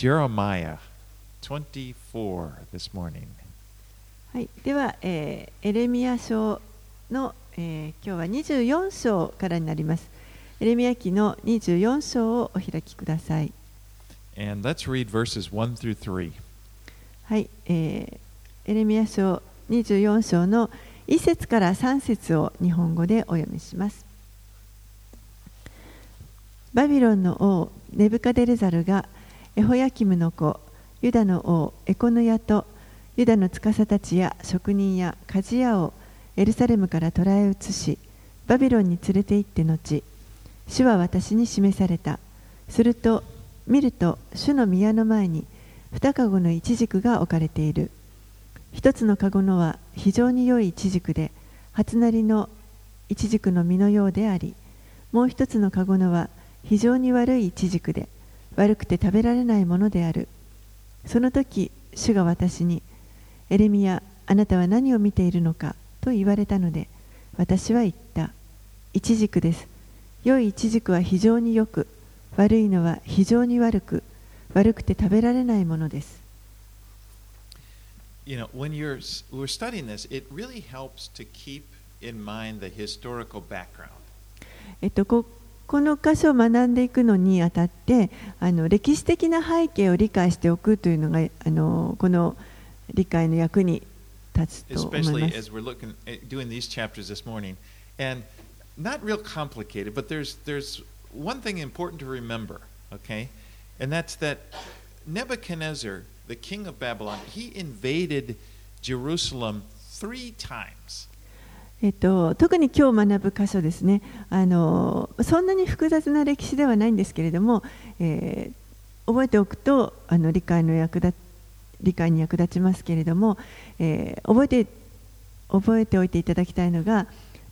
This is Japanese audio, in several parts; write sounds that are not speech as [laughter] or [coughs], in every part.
Jeremiah 24 this morning. はい、では、えーエレミア書の、えー今日は24章からになります。エレミヤ記の24章をお開きください。And let's read verses 1 through 3. はい、えーエレミヤ書24章の1節から3節を日本語でお読みします。バビロンの王ネブカデレザルがエホヤキムの子ユダの王エコヌヤとユダの司たちや職人や鍛冶屋をエルサレムから捕らえ移しバビロンに連れて行って後主は私に示された。すると見ると主の宮の前に二籠のイチジクが置かれている。一つの籠のは非常に良いイチジクで初なりのイチジクの実のようでありもう一つの籠のは非常に悪いイチジクで悪くて食べられないものである。その時主が私にエレミヤあなたは何を見ているのかと言われたので私は言った。イチジクです。良いイチジクは非常によく悪いのは非常に悪く悪くて食べられないものです。You know, when you're we're studying this, it really helps to keep in mind the historical background. えっと、ここの箇所を学んでいくのにあたってあの歴史的な背景を理解しておくというのがあのこの理解の役に立つと思い especially ます as we're looking at doing these chapters this morning and not real complicated but there's there's one thing important to remember okay and that's that nebuchadnezzar the king of babylon he invaded jerusalem three times えっと、特に今日学ぶ箇所ですねあのそんなに複雑な歴史ではないんですけれども、えー覚えておくとあの理解の役立理解に役立ちますけれども、えー覚えて覚えておいていただきたいのが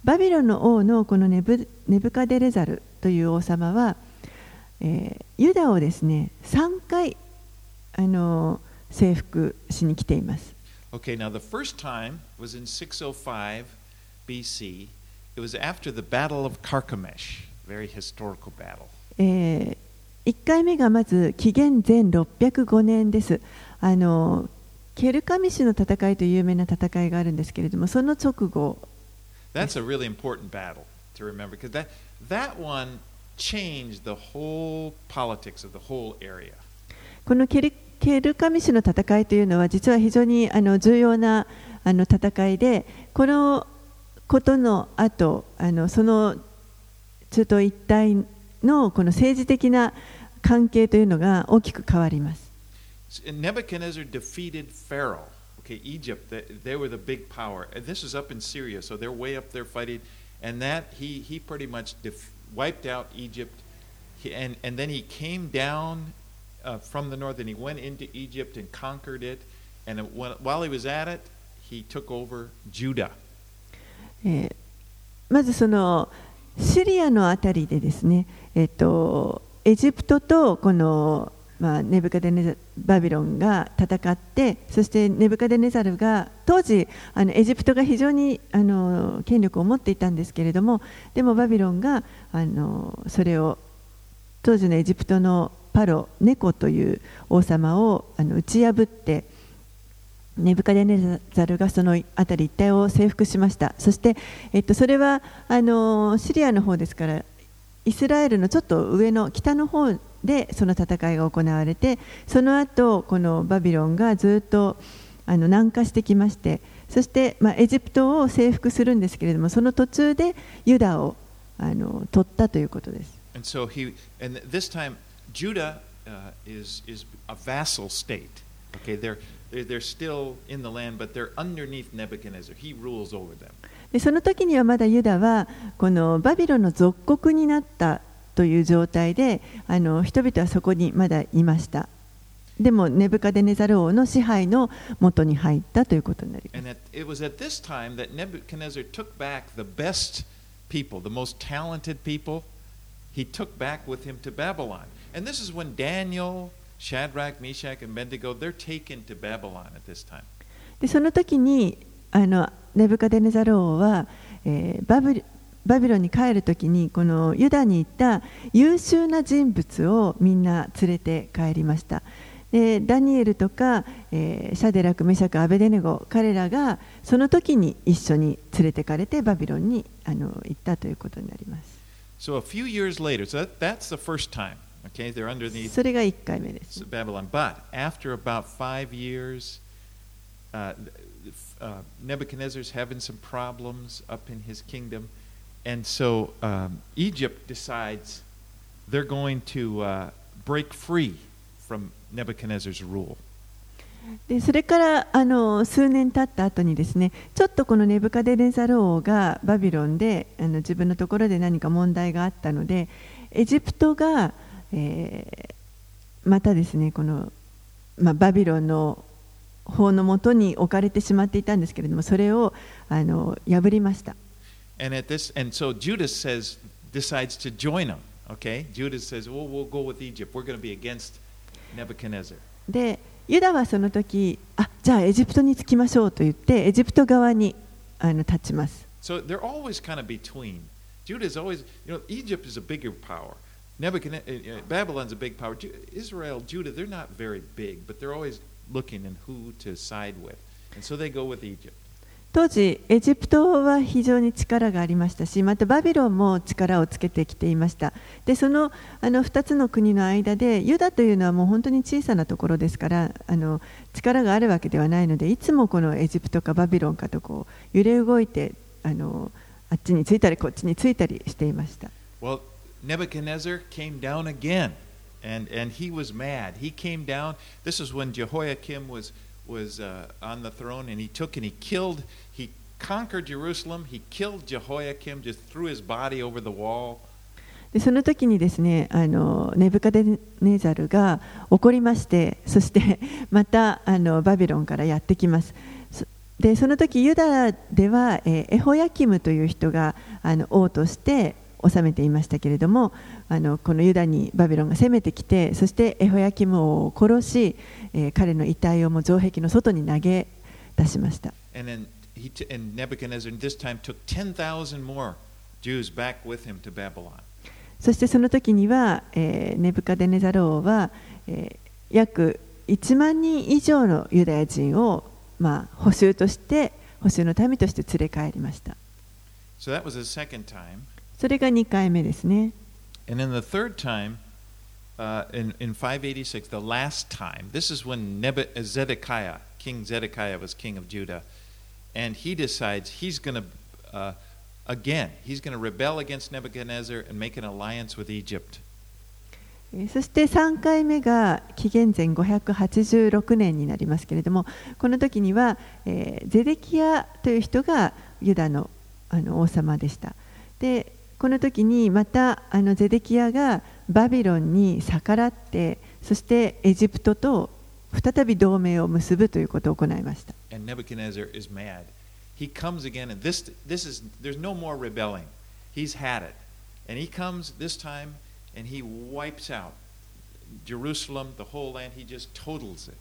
バビロンの王のこのネブネブカデレザルという王様は、えーユダをですね3回あの征服しに来ています。okay now the first time was in 605 bc it was after the battle of carchemish very historical battle え1回目がまず紀元前605年ですあのケルカミシュの戦いという有名な戦いがあるんですけれどもその直後 That's a really important battle to remember because that, that one changed the whole politics of the whole area. このケルケルカミシュの戦いというのは実は非常にあの重要なあの戦いでこのことの後あのその中東一帯のこの政治的な関係というのが大きく変わります。 And Nebuchadnezzar defeated Pharaoh. Okay, Egypt, they, they were the big power. And this is up in Syria, so they're way up there fighting. And that, he, he pretty much def- wiped out Egypt. He, and, and then he came down uh, from the north and he went into Egypt and conquered it. And it, when, while he was at it, he took over Judah. えーまずそのシリアのあたりでですね、えっと、エジプトとこの、まあ、ネブカデネザバビロンが戦ってそしてネブカデネザルが当時あのエジプトが非常にあの権力を持っていたんですけれどもでもバビロンがあのそれを当時のエジプトのパロネコという王様をあの打ち破ってネブカデネザルがその辺り一帯を征服しましたそして、えっと、それはあのシリアの方ですからイスラエルのちょっと上の北の方でその戦いが行われてその後このバビロンがずっとあの南下してきましてそして、まあ、エジプトを征服するんですけれどもその途中でユダをあの取ったということです。And so he, and this time, Judah uh, is is a vassal state. Okay, they're, they're still in the land, but they're underneath Nebuchadnezzar. He rules over them. でその時にはまだユダはこのバビロンの属国になったという状態であの人々はそこにまだいましたでもネブカデネザル王の支配の元に入ったということになります it was at this time that Nebuchadnezzar took back the best people, the most talented people. He took back with him to Babylon. And this is when Daniel, Shadrach, Meshach, and Abednego, they're taken to Babylon at this time. でその時にあのネブカデネザル王は、えーバブリバビロンに帰る時にこのユダに行った優秀な人物をみんな連れて帰りましたでダニエルとか、えーシャデラク、メシャク、アベデネゴ彼らがその時に一緒に連れてかれてバビロンにあの行ったということになります。So a few years later, so that, that's the first time. Okay, they're underneath それが1回目です。Babylon. But after about five years, uh, uh, Nebuchadnezzar's having some problems up in his kingdom. And so um, Egypt decides they're going to uh, break free from Nebuchadnezzar's rule. でそれからあの数年経った後にですねちょっとこのネブカデネザル王がバビロンであの自分のところで何か問題があったのでエジプトが、えー、またですねこの、まあ、バビロンの法のもとに置かれてしまっていたんですけれどもそれをあの破りました。で、ユダはその時あじゃあエジプトに着きましょうと言って、エジプト側にあの立ちます。So they're always kind of Nebuchadnezzar, uh, Babylon's a big power. Israel, Judah, they're not very big, but they're always looking in who to side with. And so they go with Egypt. 当時エジプトは非常に力がありましたしまたバビロンも力をつけてきていましたでそのあの2つの国の間でユダというのはもう本当に小さなところですからあの力があるわけではないのでいつもこのエジプトかバビロンかとこう揺れ動いてあのあっちについたりこっちについたりしていました Well, Nebuchadnezzar came down again, and, and he was mad. He came down. This is when Jehoiakim was, was uh, on the throne, and he took and he killed, he conquered Jerusalem. He killed Jehoiakim, just threw his body over the wall. でその時にですねあのネブカデネザルが怒りましてそしてまたあのバビロンからやってきますそでその時ユダでは、えーエホヤキムという人があの王として治めていましたけれどもあのこのユダにバビロンが攻めてきてそしてエホヤキム王を殺し、えー彼の遺体をもう城壁の外に投げ出しました And then he t- and Nebuchadnezzar this time took 10,000 more Jews back with him to Babylon. そしてその時には、えーネブカデネザル王は、えー約1万人以上のユダヤ人を、まあ、補修として補修の民として連れ帰りました So that was the second time. それが2回目ですね And then the third time, uh, in, in 586, the last time, this is when Nebu- uh, Zedekiah, King Zedekiah was king of Judah, and he decides he's going to, uh, again, he's going to rebel against Nebuchadnezzar and make an alliance with Egypt. えーそして3回目が紀元前586年になりますけれどもこの時には、えーゼデキヤという人がユダのあの王様でしたでこの時にまたあのゼデキヤがバビロンに逆らってそしてエジプトと再び同盟を結ぶということを行いました And Nebuchadnezzar is mad. He comes again, and this, this is, there's no more rebelling. He's had it. And he comes this time, and he wipes out Jerusalem, the whole land. He just totals it.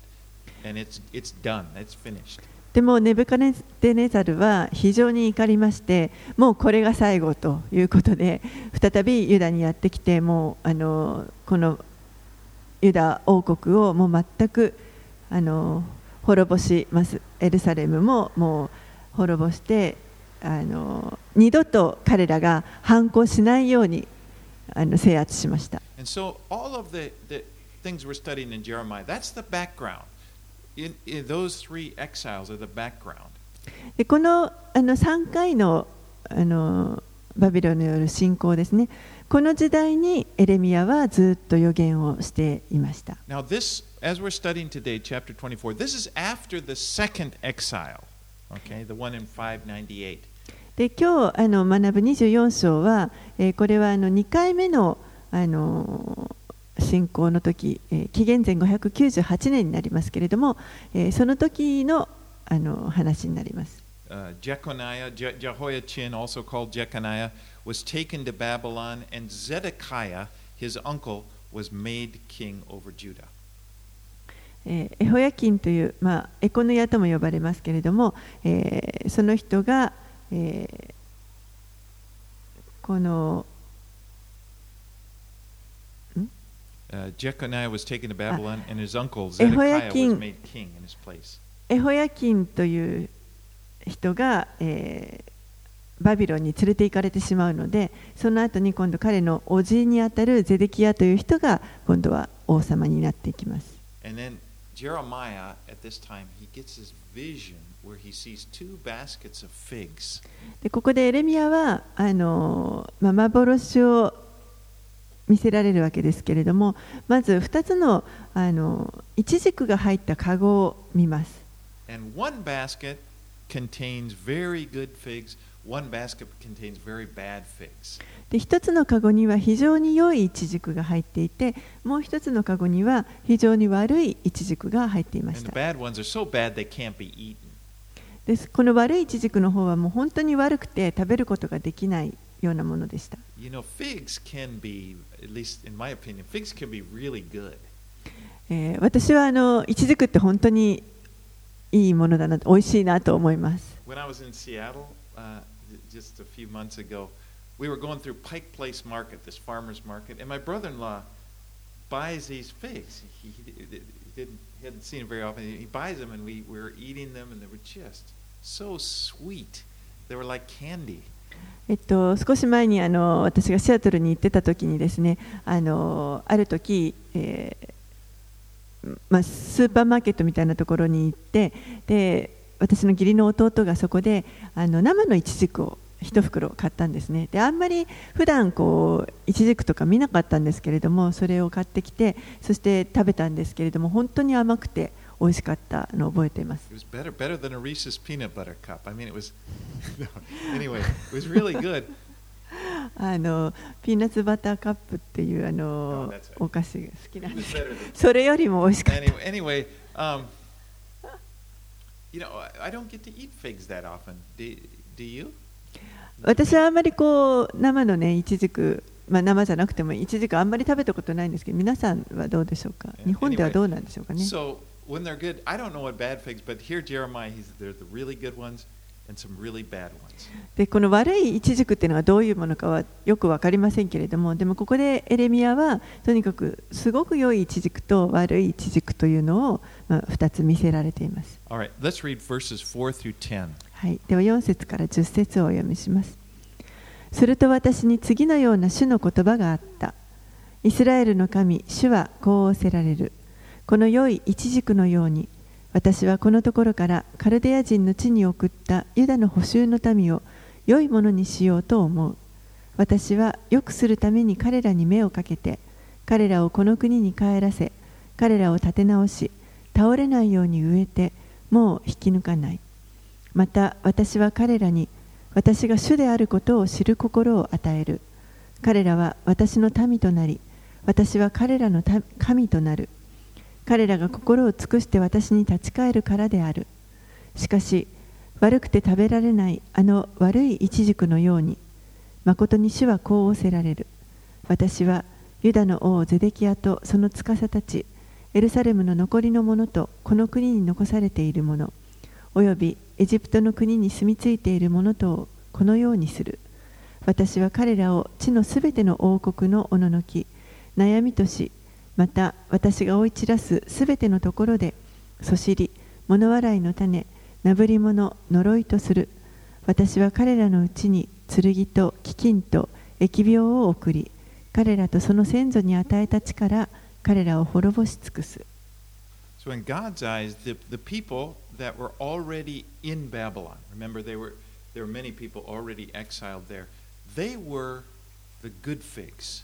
And it's, it's done. It's finished. でもネブカデネザルは非常に怒りましてもうこれが最後ということで再びユダにやってきてもうあのこのユダ王国をもう全くあの滅ぼしますエルサレムももう滅ぼしてあの二度と彼らが反抗しないようにあの制圧しました And so all of the, the things we're studying in Jeremiah, that's the background. In, in those three exiles are the background. でこのあの3回のあのバビロンによる侵攻ですねこの時代にエレミアはずっと予言をしていました Now, this, as we're studying today, chapter 24, this is after the second exile, okay, the one in 598. で今日あの学ぶ24章は、えーこれはあの2回目のあの侵攻の時、えー紀元前598年になりますけれども、えーその時のあの話になります。Uh, Jeconiah, Je- Jehoiachin, also called Jeconiah, was taken to Babylon, and Zedekiah, his uncle, was made king over Judah. えーエホヤキンという、まあ、エコノヤとも呼ばれますけれども、えーその人が、えーこのん uh, エホヤキンという人が、えー、バビロンに連れて行かれてしまうのでその後に今度彼のおじいにあたるゼデキアという人が今度は王様になっていきます。でここでエレミアはあのま、幻を見せられるわけですけれどもまず2つのあのイチジクが入ったカゴを見ます。And one basket contains very good figs, one basket contains very bad figs. で1つのカゴには非常に良いイチジクが入っていてもう1つのカゴには非常に悪いイチジクが入っていました so bad. ですこの悪いイチジクの方はもう本当に悪くて食べることができないようなものでした、You know, figs can be, at least in my opinion, figs can be really good. えー私はあのイチジクって本当にいいものだな美味しいなと思います When I was in Seattle uh, just a few months ago, we were going through Pike Place Market, this farmer's market, and my brother in law buys these figs. He, he didn't, he hadn't seen them very often. He buys them, and we, we were eating them, and they were just so sweet. They were like candy. えっと、少し前にあの私がシアトルに行ってた時にですねあのある時、えーまあ、スーパーマーケットみたいなところに行ってで私の義理の弟がそこであの生のイチジクを一袋買ったんですね。であんまり普段こうイチジクとか見なかったんですけれどもそれを買ってきてそして食べたんですけれども本当に甘くて美味しかったの覚えています。あのピーナッツバターカップっていうあの、お菓子が好きなんです。[laughs] それよりも美味しかった。私はあんまりこう生のねいちじく、まあ、生じゃなくてもいちじくあんまり食べたことないんですけど皆さんはどうでしょうか？日本ではどうなんでしょうかね？When they're good, I don't know what bad figs, but here Jeremiah, he's they're the really good ones and some really bad ones. で、この悪いイチジクっていうのはどういうものかはよくわかりませんけれども、でもここでエレミアはとにかくすごく良いイチジクと悪いイチジクというのを、まあ、2つ見せられています。Right, let's read verses 4 through 10. はい、では4節から10節をお読みします。すると私に次のような主の言葉があった。イスラエルの神、主はこう仰せられる。この良いイチジクのように、私はこのところからカルデア人の地に送ったユダの補修の民を良いものにしようと思う。私は良くするために彼らに目をかけて、彼らをこの国に帰らせ、彼らを立て直し、倒れないように植えて、もう引き抜かない。また私は彼らに私が主であることを知る心を与える彼らは私の民となり私は彼らの神となる彼らが心を尽くして私に立ち返るからである。しかし悪くて食べられないあの悪いイチジクのように誠に主はこう仰せられる。私はユダの王ゼデキアとその司たちエルサレムの残りの者とこの国に残されている者およびエジプトの国に住み着いている者とをこのようにする。私は彼らを地のすべての王国のおののき悩みとしまた私が追い散らすすべてのところでそしり物笑いの種なぶり者呪いとする私は彼らのうちに剣と飢饉と疫病を送り彼らとその先祖に与えた力彼らを滅ぼし尽くす So in God's eyes, the, the people that were already in Babylon, remember they were there were many people already exiled there, they were the good figs.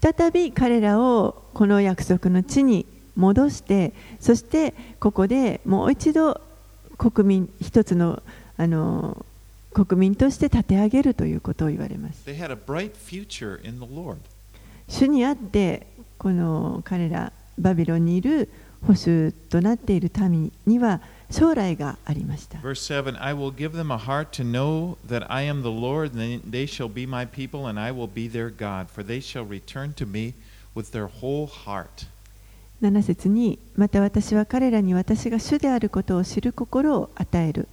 再び彼らをこの約束の地に戻してそしてここでもう一度国民一つのあの国民として立て上げるということを言われます.主にあってこの彼らバビロンにいる保守となっている民には将来がありました。Verse 7 I will give them a heart to know that I am the Lord, and they shall be my people, and I will be their God, for they shall return to me with their whole heart. 7節にまた私は彼らに私が主であることを知る心を与える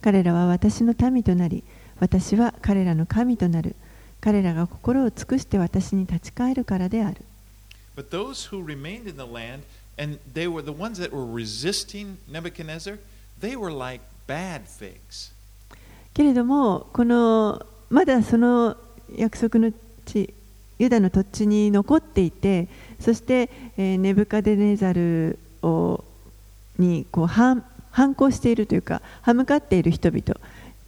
彼らは私の民となり私は彼らの神となる彼らが心を尽くして私に立ち返るからである But those who remained in the land, and they were the ones that were resisting Nebuchadnezzar, they were like bad figs. けれどもこのまだその約束の地ユダの土地に残っていてそして、えーネブカデネザルをにこう反反抗しているというか歯向かっている人々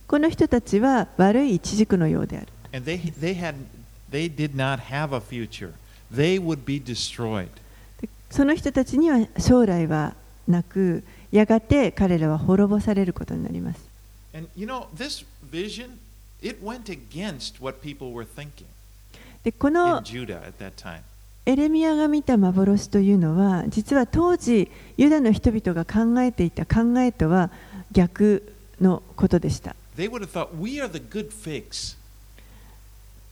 この人たちは悪い一軸のようである And they, they, had, they did not have a future. They would be destroyed. その人たちには将来はなく、やがて彼らは滅ぼされることになります。で、このエレミアが見た幻というのは、実は当時、ユダの人々が考えていた考えとは逆のことでした。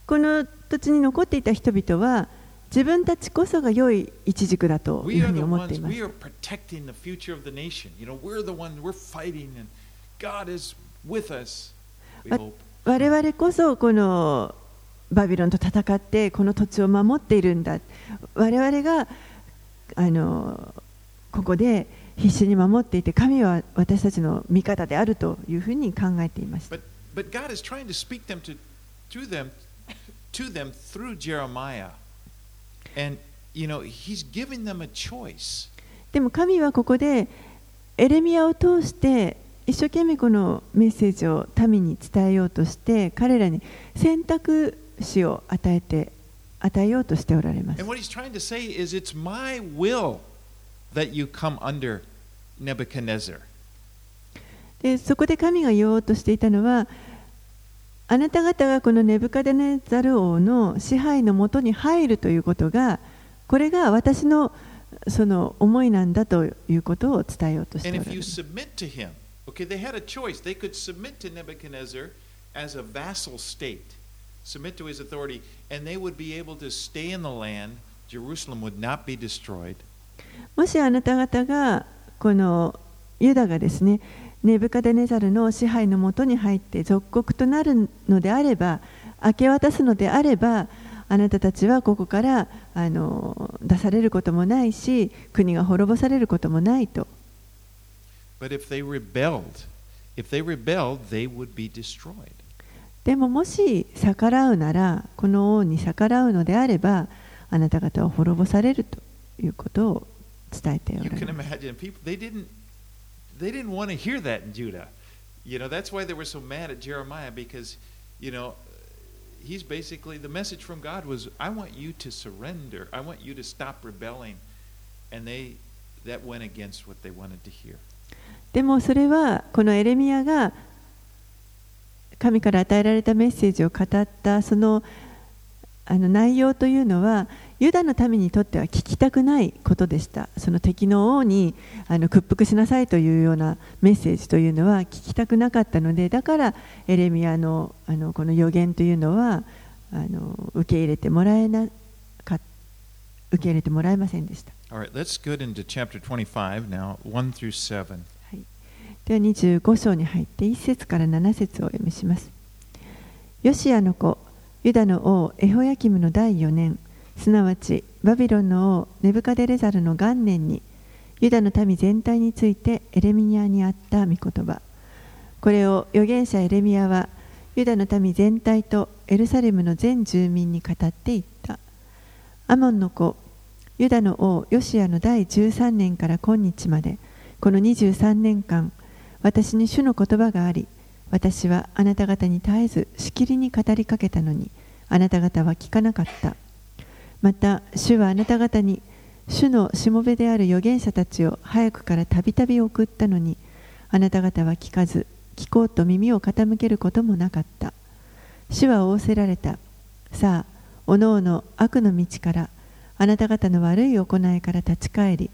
この土地に残っていた人々は、自分たちこそが良い一軸だというふうに思っています。我々こそこのバビロンと戦ってこの土地を守っているんだ。我々があのここで必死に守っていて神は私たちの味方であるというふうに考えていました。でも神はここでエレミアを通して一生懸命このメッセージを民に伝えようとして彼らに選択肢を与えて与えようとしておられます。でそこで神が言おうとしていたのは、あなた方がこのネブカデネザル王の支配のもとに入るということがこれが私のその思いなんだということを伝えようとしてお And ら if れ you る submit to him, okay, they had a choice. They could submit to Nebuchadnezzar as a vassal state, submit to his authority, and they would be able to stay in the land. Jerusalem would not be destroyed. もしあなた方がこのユダがですねネブカデネザルの支配のもとに入って属国となるのであれば明け渡すのであればあなたたちはここからあの出されることもないし国が滅ぼされることもないと But if they rebelled, if they rebelled, they would be destroyed. でももし逆らうならこの王に逆らうのであればあなた方は滅ぼされるということを伝えておられます they didn't they didn't want to hear that in Judah. You know, that's why they were so mad at Jeremiah because, you know, he's basically the message from God was I want you to surrender. I want you to stop rebelling. And they that went against what they wanted to hear. でもそれはこのエレミアが神から与えられたメッセージを語ったその あの内容というのはユダの民にとっては聞きたくないことでしたその敵の王にあの屈服しなさいというようなメッセージというのは聞きたくなかったのでだからエレミアのあのこの予言というのはあの受け入れてもらえなか受け入れてもらえませんでした。Right, let's get into chapter 25 now, 1 through 7. では25章に入って1節から7節をお読みします。ヨシアの子、ユダの王エホヤキムの第4年、すなわちバビロンの王ネブカデレザルの元年に、ユダの民全体についてエレミアにあった御言葉。これを預言者エレミアは、ユダの民全体とエルサレムの全住民に語っていった。アモンの子、ユダの王ヨシアの第13年から今日まで、この23年間、私に主の言葉があり、私はあなた方に絶えずしきりに語りかけたのに、あなた方は聞かなかった。また、主はあなた方に、主のしもべである預言者たちを早くからたびたび送ったのに、あなた方は聞かず、聞こうと耳を傾けることもなかった。主は仰せられた。さあ、おのおの悪の道から、あなた方の悪い行いから立ち返り、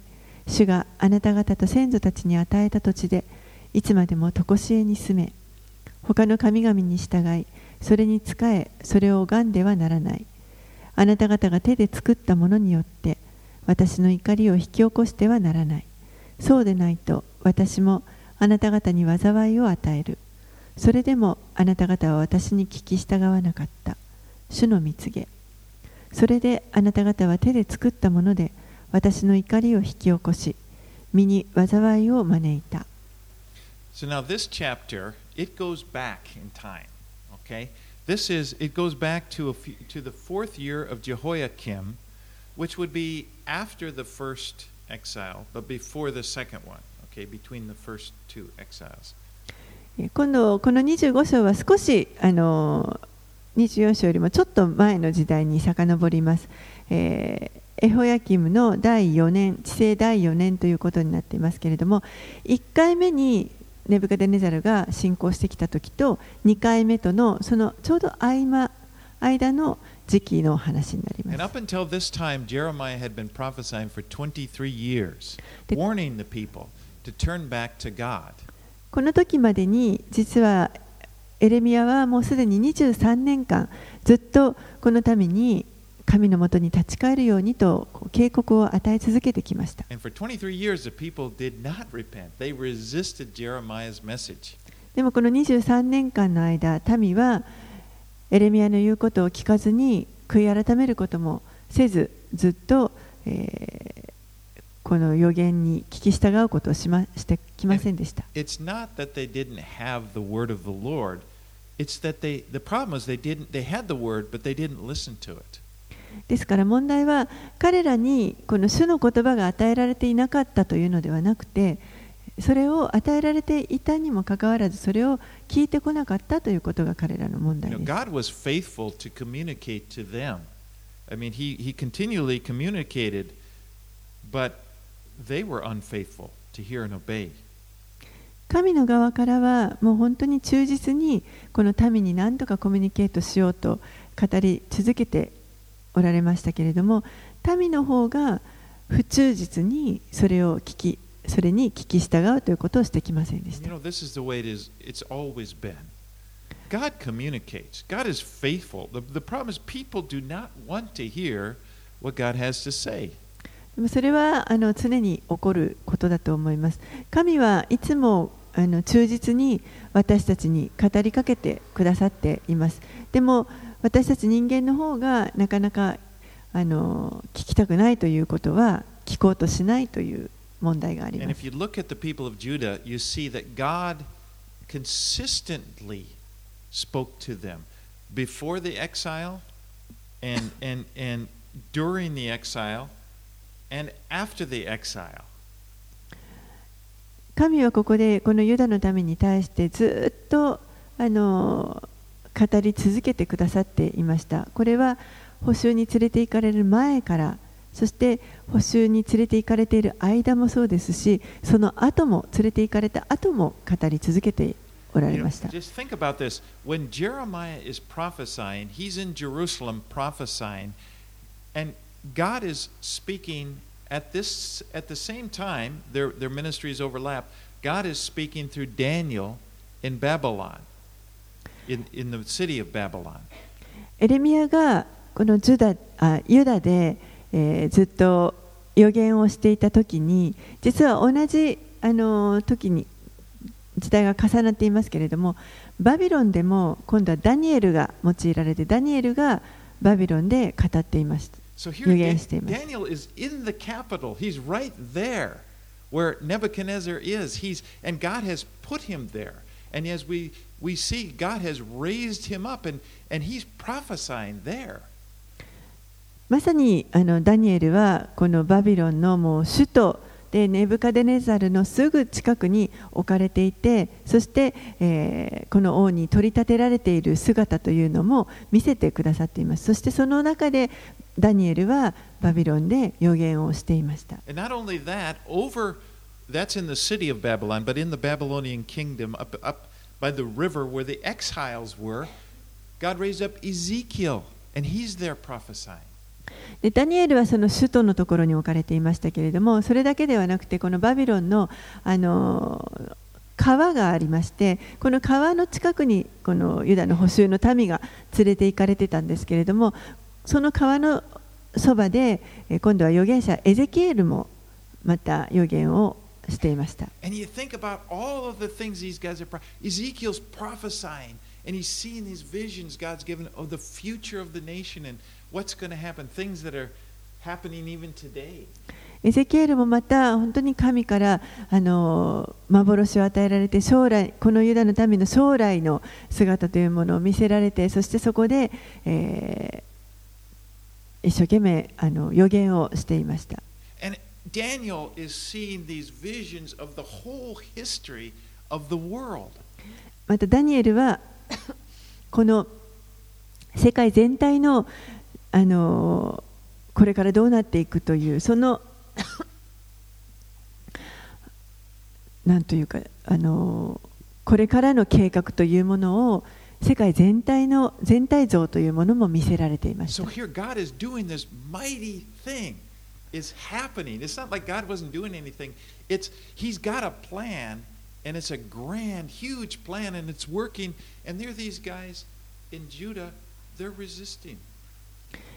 主があなた方と先祖たちに与えた土地でいつまでも常しえに住め他の神々に従いそれに仕えそれを拝んではならない。あなた方が手で作ったものによって私の怒りを引き起こしてはならない。そうでないと私もあなた方に災いを与える。それでもあなた方は私に聞き従わなかった。主の蜜げ。それであなた方は手で作ったもので私の怒りを引き起こし身に災いを招いた。So now this chapter, it goes back in time. Okay? This is it goes back to a few, to the fourth year of Jehoiakim, which would be after the first exile, but before the second one. Okay, between the first two exiles. 今度この25章は少しあの24章よりもちょっと前の時代に遡ります。えーエホヤキムの第4年、治世第4年ということになっていますけれども、1回目にネブカデネザルが進行してきた時と2回目とのそのちょうど合間間の時期の話になります。この時までに実はエレミアはもうすでに23年間ずっとこのために神のもとに立ち返るようにと警告を与え続けてきました。And for 23 years, the people did not repent. They resisted Jeremiah's message. でもこの23年間の間民はエレミアの言うことを聞かずに悔い改めることもせずずっと、えーこの予言に聞き従うことをしましてきませんでした。It's that they the problem is they didn't they had the word but they didn't listen to it. ですから問題は彼らにこの主の言葉が与えられていなかったというのではなくてそれを与えられていたにもかかわらずそれを聞いてこなかったということが彼らの問 You 題 know, です。God was faithful to communicate to them. I mean, he, he continually communicated, but they were unfaithful to hear and obey. 神の側からはもう本当に忠実にこの民に何とかコミュニケートしようと語り続けておられましたけれども民の方が不忠実にそれを聞きそれに聞き従うということをしてきませんでし You た know, this is the way it is. It's always been. God communicates. God is faithful. The, the problem is people do not want to hear what God has to say. でもそれはあの常に起こることだと思います神はいつもあの忠実に私たちに語りかけてくださっていますでも私たち人間の方がなかなかあの聞きたくないということは聞こうとしないという問題があります。神はここでこのユダのために対してずっとあの語り続けてくださっていましたこれは補修に連れて行かれる前からそして補修に連れて行かれている間もそうですしその後も連れて行かれた後も語り続けておら You れ know, ました just think about this. When Jeremiah is prophesying, he's in Jerusalem prophesying, and God is speaking at this at the same time. Their their ministries overlap. God is speaking through Daniel in Babylon, in in the city of Babylon. エレミアがこのジュダあユダで、えーずっと予言をしていた時に実は同じあの時に時代が重なっていますけれどもバビロンでも今度はダニエルが用いられてダニエルがバビロンで語っていました So 予言しています Daniel is in the capital. He's right there where Nebuchadnezzar is. He's and God has put him there. And as we we see God has raised him up and, he's prophesying there. まさにあのダニエルはこのバビロンのもう首都でネブカデネザルのすぐ近くに置かれていてそして、えー、この王に取り立てられている姿というのも見せてくださっていますそしてその中でダニエルはバビロンで予言をしていました。By the river where the exiles were, God raised up Ezekiel, and he's there prophesying. でダニエルはその首都のところに置かれていましたけれどもそれだけではなくてこのバビロンのあの川がありましてこの川の近くにこのユダの捕囚の民が連れて行かれてたんですけれどもその川のそばで今度は預言者エゼキエルもまた預言をしていました。And you think about all of the things these guys are. Ezekiel's prophesying, and he's seeing these visions God's given of the future of the nation and what's going to happen, things that are happening even today. エゼキエルもまた本当に神からあの幻を与えられて将来このユダの民の将来の姿というものを見せられてそしてそこで、えー一生懸命あの予言をしていましたまたダニエルは [coughs] この世界全体の,あのこれからどうなっていくというその [coughs] なんというかあのこれからの計画というものを世界全体の全体像というものも見せられていました。Is happening. It's not like God wasn't doing anything. It's he's got a plan and it's a grand, huge plan and it's working. And there are these guys in Judah, they're resisting.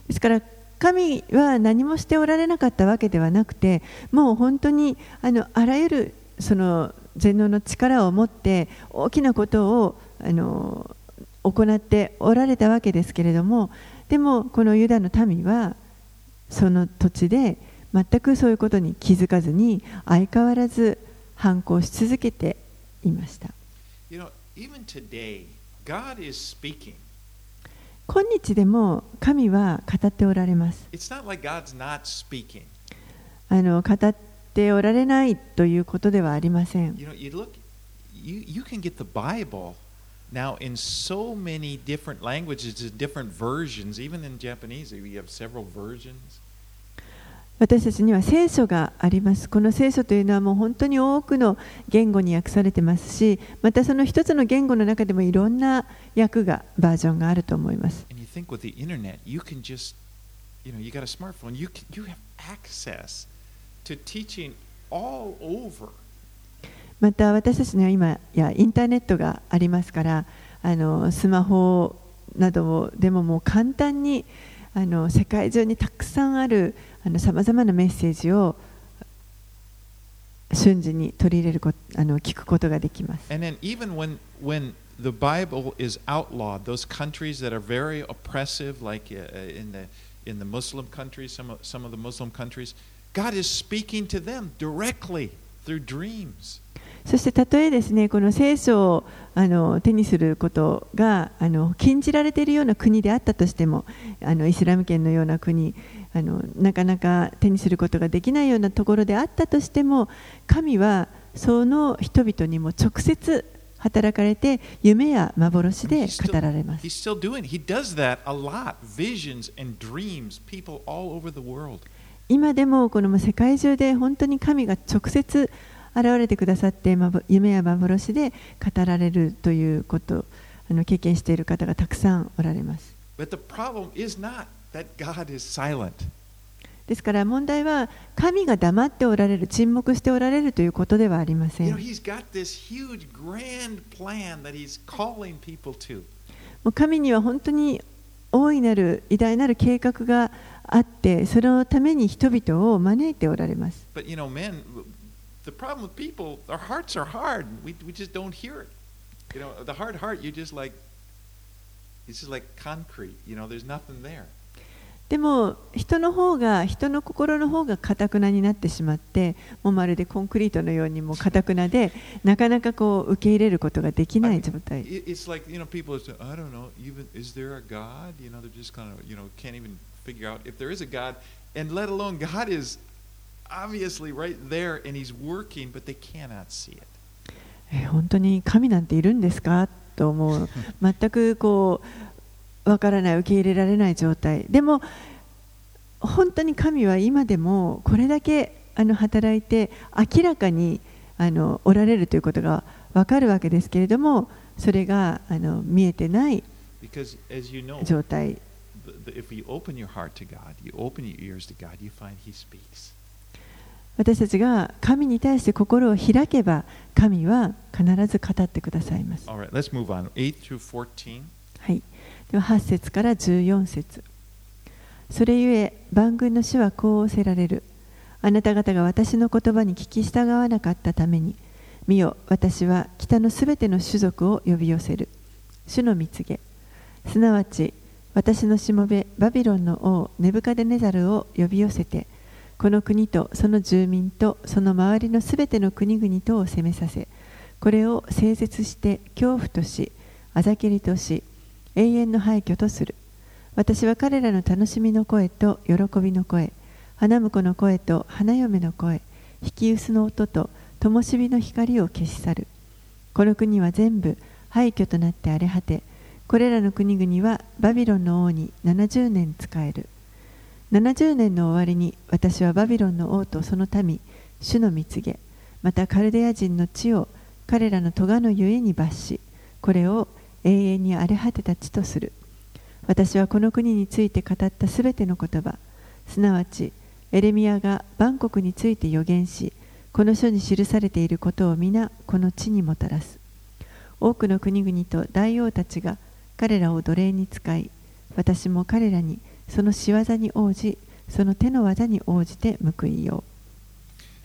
ですから神は何もしておられなかったわけではなくてもう本当にあのあらゆるその全能の力を持って大きなことをあの行っておられたわけですけれどもでもこのユダの民はその土地で全くそういうことに気づかずに相変わらず反抗し続けていました You know, even today, God is speaking. 今日でも神は語っておられます It's not like God's not speaking. あの語っておられないということではありません You know, you look, you, you can get the Bible now in so many different languages, different versions, even in Japanese, we have several versions. 私たちには聖書があります。この聖書というのはもう本当に多くの言語に訳されてますし、またその一つの言語の中でもいろんな訳が、バージョンがあると思います。You you can you know, you got a smartphone, you can, you have access to teaching all over. また私たちには今やインターネットがありますから、あのスマホなどでももう簡単にあの世界中にたくさんあるさまざまなメッセージを瞬時に取り入れることあの聞くことができます。And then even when when the Bible is outlawed, those countries that are very oppressive, like uh, in the in the Muslim countries, some of, some of the Muslim countries, God is speaking to them directly through dreams. そしてたとえですねこの聖書をあの手にすることがあの禁じられているような国であったとしてもあのイスラム圏のような国あのなかなか手にすることができないようなところであったとしても神はその人々にも直接働かれて夢や幻で語られます.今でもこの世界中で本当に神が直接現れてくださって夢や幻で語られるということあの経験している方がたくさんおられます。But the problem is not ですから問題は神が黙っておられる、沈黙しておられるということではありません。神には本当に大いなる、偉大なる計画があって、そのために人々を招いておられます。でも人の方が人の心の方がかたくなになってしまってもうまるでコンクリートのようにもかたくなでなかなかこう受け入れることができない状態 It- It's like, you know, people say, I don't know, even, is there a God? You know, they're just kind of, you know, can't even figure out if there is a God. And let alone, God is obviously right there and He's working, but they cannot see it. えー本当に神なんているんですかと思う全くこうわからない受け入れられない状態でも本当に神は今でもこれだけあの働いて明らかにあのおられるということがわかるわけですけれどもそれがあの見えてない状態.私たちが神に対して心を開けば神は必ず語ってくださいます All right, let's move on. 8 through 14. はい、では8節から14節。それゆえ万軍の主はこう仰せられる。あなた方が私の言葉に聞き従わなかったために見よ私は北のすべての種族を呼び寄せる。主の蜜げ。すなわち私のしもべバビロンの王ネブカデネザルを呼び寄せてこの国とその住民とその周りのすべての国々とを攻めさせこれを整絶して恐怖としあざけりとし永遠の廃墟とする。私は彼らの楽しみの声と喜びの声花婿の声と花嫁の声引き薄の音と灯火の光を消し去る。この国は全部廃墟となって荒れ果てこれらの国々はバビロンの王に70年仕える。70年の終わりに私はバビロンの王とその民主の蜜げまたカルデア人の地を彼らの咎のゆえに罰しこれを永遠に荒れ果てた地とする。私はこの国について語ったすべての言葉。すなわちエレミアが万国について予言しこの書に記されていることを皆この地にもたらす。多くの国々と大王たちが彼らを奴隷に使い私も彼らにその仕業に応じその手の技に応じて報いよ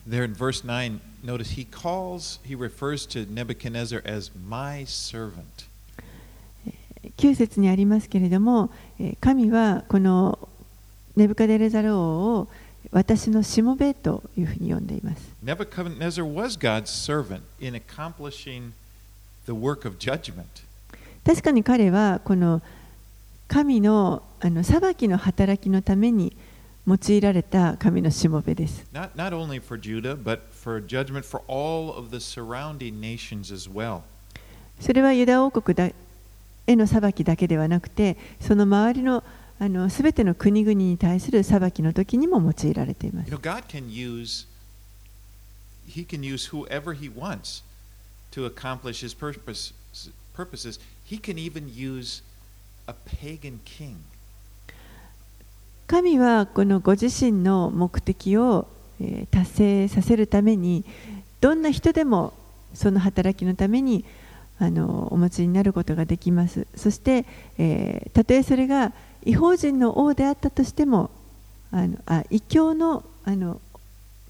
う。There in verse 9, notice he calls, he refers to Nebuchadnezzar as my servant. 9節にありますけれどもえー神はこのネブカデレザル王を私のしもべというふうに呼んでいます Nebuchadnezzar was God's servant in accomplishing the work of judgment. 確かに彼はこの神のあの裁きの働きのために用いられた神のしもべです。Not, not only for Judah, but for judgment for all of the surrounding nations as well. それはユダ王国だへの裁きだけではなくて、その周りのあの全ての国々に対する裁きの時にも用いられています You。know, God can use He can use whoever He wants to accomplish His purpose, purposes. He can even use a pagan king. 神はこのご自身の目的をえー達成させるために、どんな人でもその働きのためにあのお持ちになることができます。そして、えーたとえそれが違法人の王であったとしても、あのあ異教のあの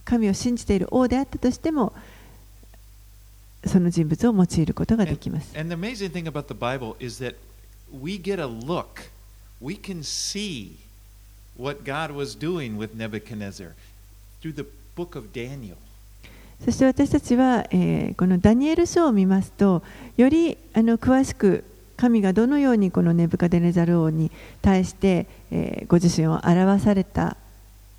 神を信じている王であったとしても、その人物を用いることができます。And the amazing thing about the Bible is that we get a look. We can see what God was doing with Nebuchadnezzar through the book of Daniel. そして私たちは、えーこのダニエル書を見ますと、よりあの詳しく神がどのようにこのネブカデネザル王に対して、えーご自身を表された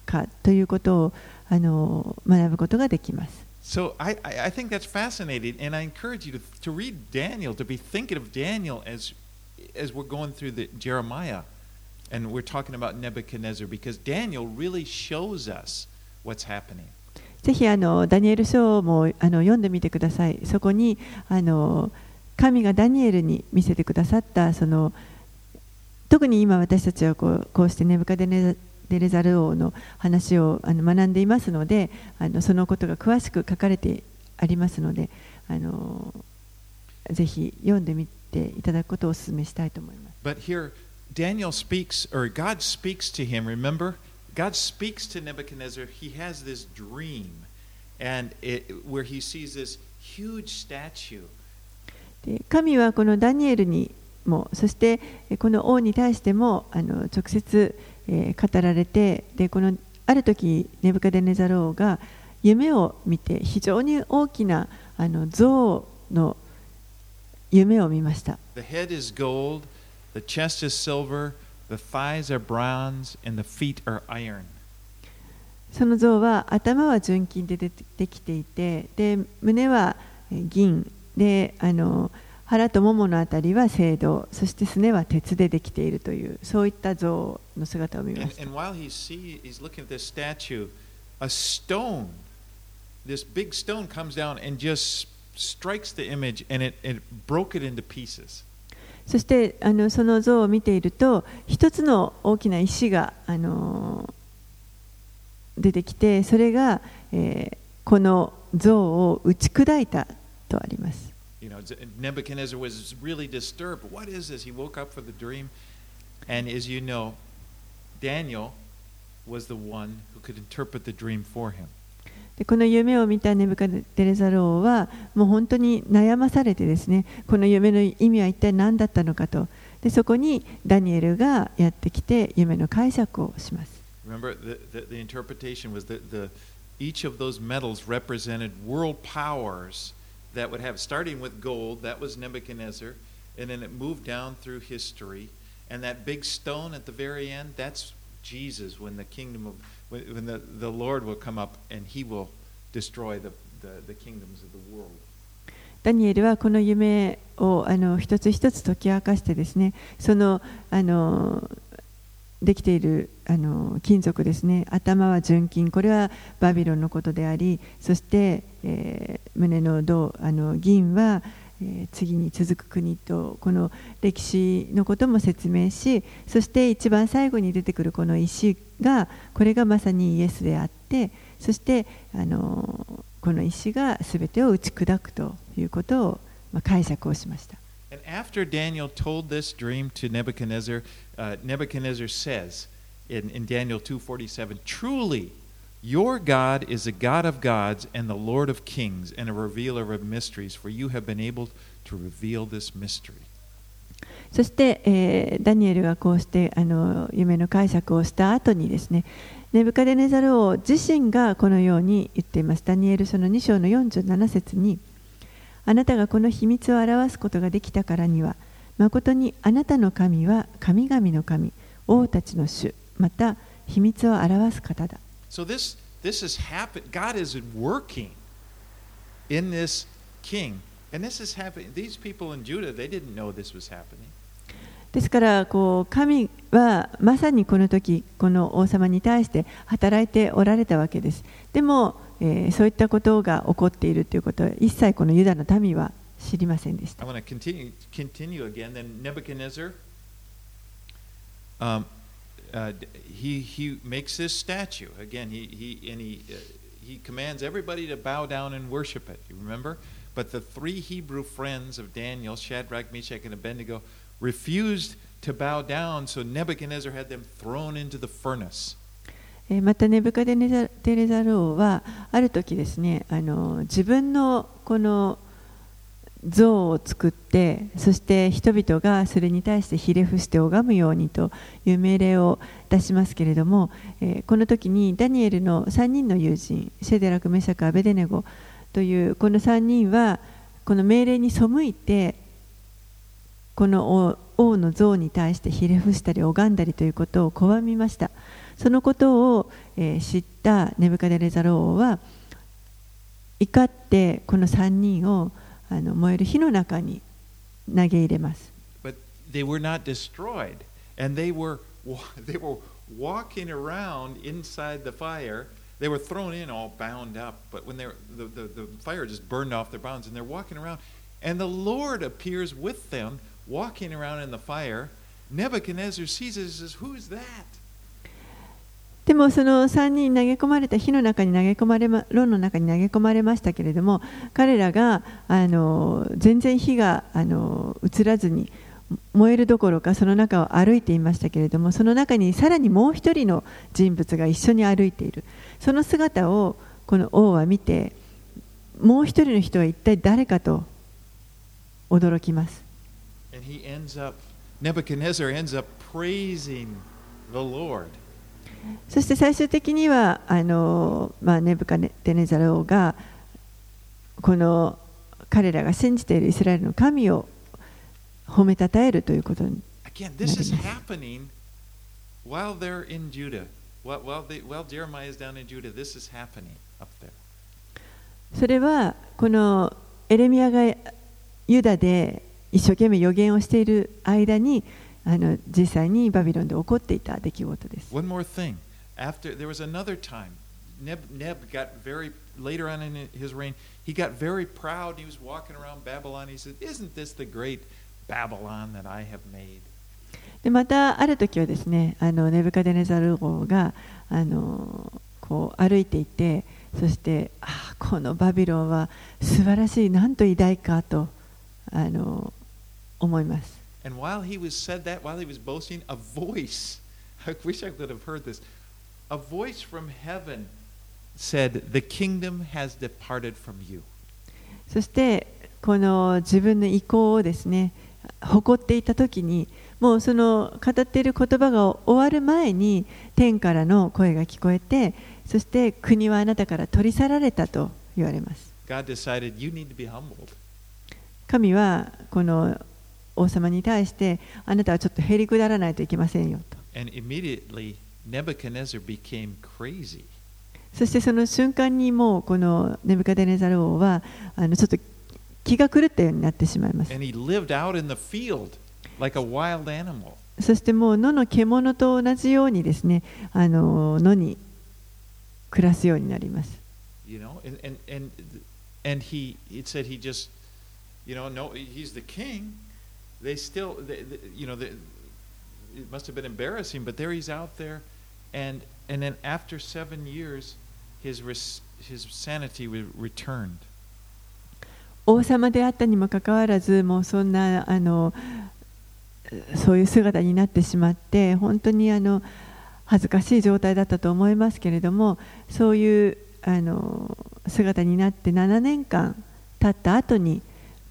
かということをあの学ぶことができます。So I, I, I think that's fascinating, and I encourage you to, to read Daniel, to be thinking of Daniel as, as we're going through the Jeremiah and we're talking about Nebuchadnezzar, because Daniel really shows us what's happening. ぜひあのダニエル書もあの読んでみてください。そこにあの神がダニエルに見せてくださったその特に今私たちはこうこうしてネブカデネデレザル王の話をあの学んでいますのであのそのことが詳しく書かれてありますのであのぜひ読んでみていただくことをお勧めしたいと思います。But here, Daniel speaks, or God speaks to him. Remember, God speaks to Nebuchadnezzar. He has this dream, and it, where he sees this huge statue. で神はこのダニエルにもそしてえこの王に対してもあの直接、えー語られてでこのある時ネブカデネザル王が夢を見て非常に大きなあの像の夢を見ました The head is gold, the chest is silver, the thighs are bronze, and the feet are iron. その像は頭は純金ででできていてで胸はえー銀であの腹ともものあたりは青銅そしてすねは鉄でできているというそういった像の姿を見ま And, した and while he's, see, he's looking at this statue, a stone, this big stone comes down and just strikes the image and it, it broke it into pieces. そしてあのその像を見ていると一つの大きな石があの出てきてそれが、えーこの像を打ち砕いたとあります。You know, Nebuchadnezzar was really disturbed. What is this? He woke up for the dream. And as you know, Daniel was the one who could interpret the dream for him. でこの夢を見たネブカデレザローはもう本当に悩まされてですねこの夢の意味は一体何だったのかとでそこにダニエルがやってきて夢の解釈をします。Remember, the, the, the interpretation was that the, each of those metals represented world powers that would have, starting with gold, that was Nebuchadnezzar, and then it moved down through history. And that big stone at the very end, that's Jesus when the kingdom of, when, the, the Lord will come up and he will destroy the, the, the kingdoms of the world. ダニエルはこの夢をあの一つ一つ解き明かしてですねそのあのできているあの金属ですね頭は純金これはバビロンのことでありそして、えー胸の銅あの銀は、えー次に続く国とこの歴史のことも説明しそして一番最後に出てくるこの石がこれがまさにイエスであってそしてあのこの石が全てを打ち砕くということをま解釈をしました。Nebuchadnezzar says in Daniel 247 truly your God is a God of gods and the Lord of kings and a revealer of mysteries, for you have been able to reveal this mystery." そして、えーダニエルがこうしてあの夢の解釈をした後にですねネブカデネザル王自身がこのように言っていますダニエル書の2章の47節にあなたがこの秘密を表すことができたからには誠にあなたの神は神々の神王たちの主また秘密を表す方だ So this this is happen. God is working in this king, and this is happening. These people in Judah, they didn't know this was happening. ですからこう神はまさにこの時この王様に対して働いておられたわけですでも、えーそういったことが起こっているということは一切このユダの民は知りませんでした I want to continue continue again. Then Nebuchadnezzar, um, uh, d- he he makes this statue again. He he and he uh, he commands everybody to bow down and worship it. You remember? But the three Hebrew friends of Daniel, Shadrach, Meshach, and Abednego, refused to bow down. So Nebuchadnezzar had them thrown into the furnace. えーまたネブカデネザテレザル王はある時ですねあの自分のこの 像を作ってそして人々がそれに対してひれ伏して拝むようにという命令を出しますけれども、えーこの時にダニエルの3人の友人シェデラク・メシャク・アベデネゴというこの3人はこの命令に背いてこの王の像に対してひれ伏したり拝んだりということを拒みました。そのことを、えー知ったネブカデレザル王は怒ってこの3人をあの燃える火の中に投げ入れます but they were not destroyed and they were wa- [laughs] they were walking around inside the fire they were thrown in all bound up but when they were, the, the, the fire just burned off their bounds and they're walking around and the lord appears with them walking around in the fire nebuchadnezzar sees it and says who's that でもその3人投げ込まれた火の中に投げ込まれま炉の中に投げ込まれましたけれども彼らがあの全然火があの移らずに燃えるどころかその中を歩いていましたけれどもその中にさらにもう一人の人物が一緒に歩いている。その姿をこの王は見てもう一人の人は一体誰かと驚きます。And he ends up そして最終的にはあの、まあ、ネブカネデネザロ王がこの彼らが信じているイスラエルの神を褒めたたえるということに。それはこのエレミアがユダで一生懸命予言をしている間に、あの実際にバビロンで起こっていた出来事です。One more thing. After there was another time, Neb, Neb got very later on in his reign. He got very proud. He was walking around Babylon. He said, "Isn't this the great Babylon that I have made. でまたある時はですねあのネブカデネザル王があのこう歩いていてそしてあこのバビロンは素晴らしいなんと偉大かとあの思います And while he was said that, while he was boasting, a voice, I wish I could have heard this, a voice from heaven said, The kingdom has departed from you. そしてこの自分の意向をですね誇っていた時にもうその語っている言葉が終わる前に天からの声が聞こえてそして国はあなたから取り去られたと言われます.神はこの王様に対して、あなたはちょっとへりくだらないといけませんよと。そしてその瞬間にもうこのネブカデネザル王はあのちょっと気が狂ったようになってしまいます。そしてもう野の獣と同じようにですね、あの野に暮らすようになります。You know? and, and, and, and he, They still, they, they, you know, they, it must have been embarrassing, but there he's out there. And, and then after seven years, his, res, his sanity was returned. 王様であったにもかかわらずもうそんなあのそういう姿になってしまって本当にあの恥ずかしい状態だったと思いますけれどもそういうあの姿になって7年間経った後に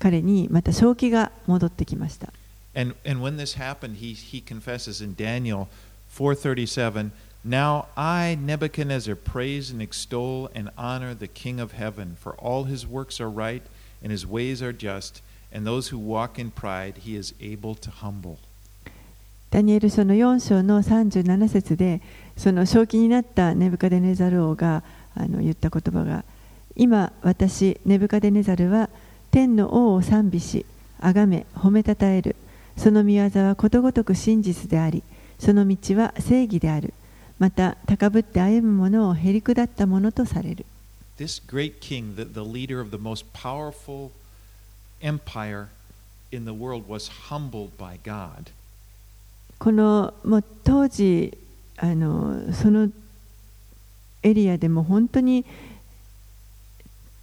彼にまた正気が戻ってきました。And, and when this happened, he, he confesses in Daniel 4:37, "Now I Nebuchadnezzar praise and extol and honor the King of heaven, for all his works are right and his ways are just, and those who walk in pride he is able to humble." ダニエル書の4章の37節でその正気になったネブカデネザル王があの言った言葉が今私ネブカデネザルは天の王を賛美し崇め褒めたたえる。その御業はことごとく真実でありその道は正義である。また高ぶって歩む者をへりくだったものとされる。This great king, the, the leader of the most powerful empire in the world, was humbled by God. このもう当時あのそのエリアでも本当に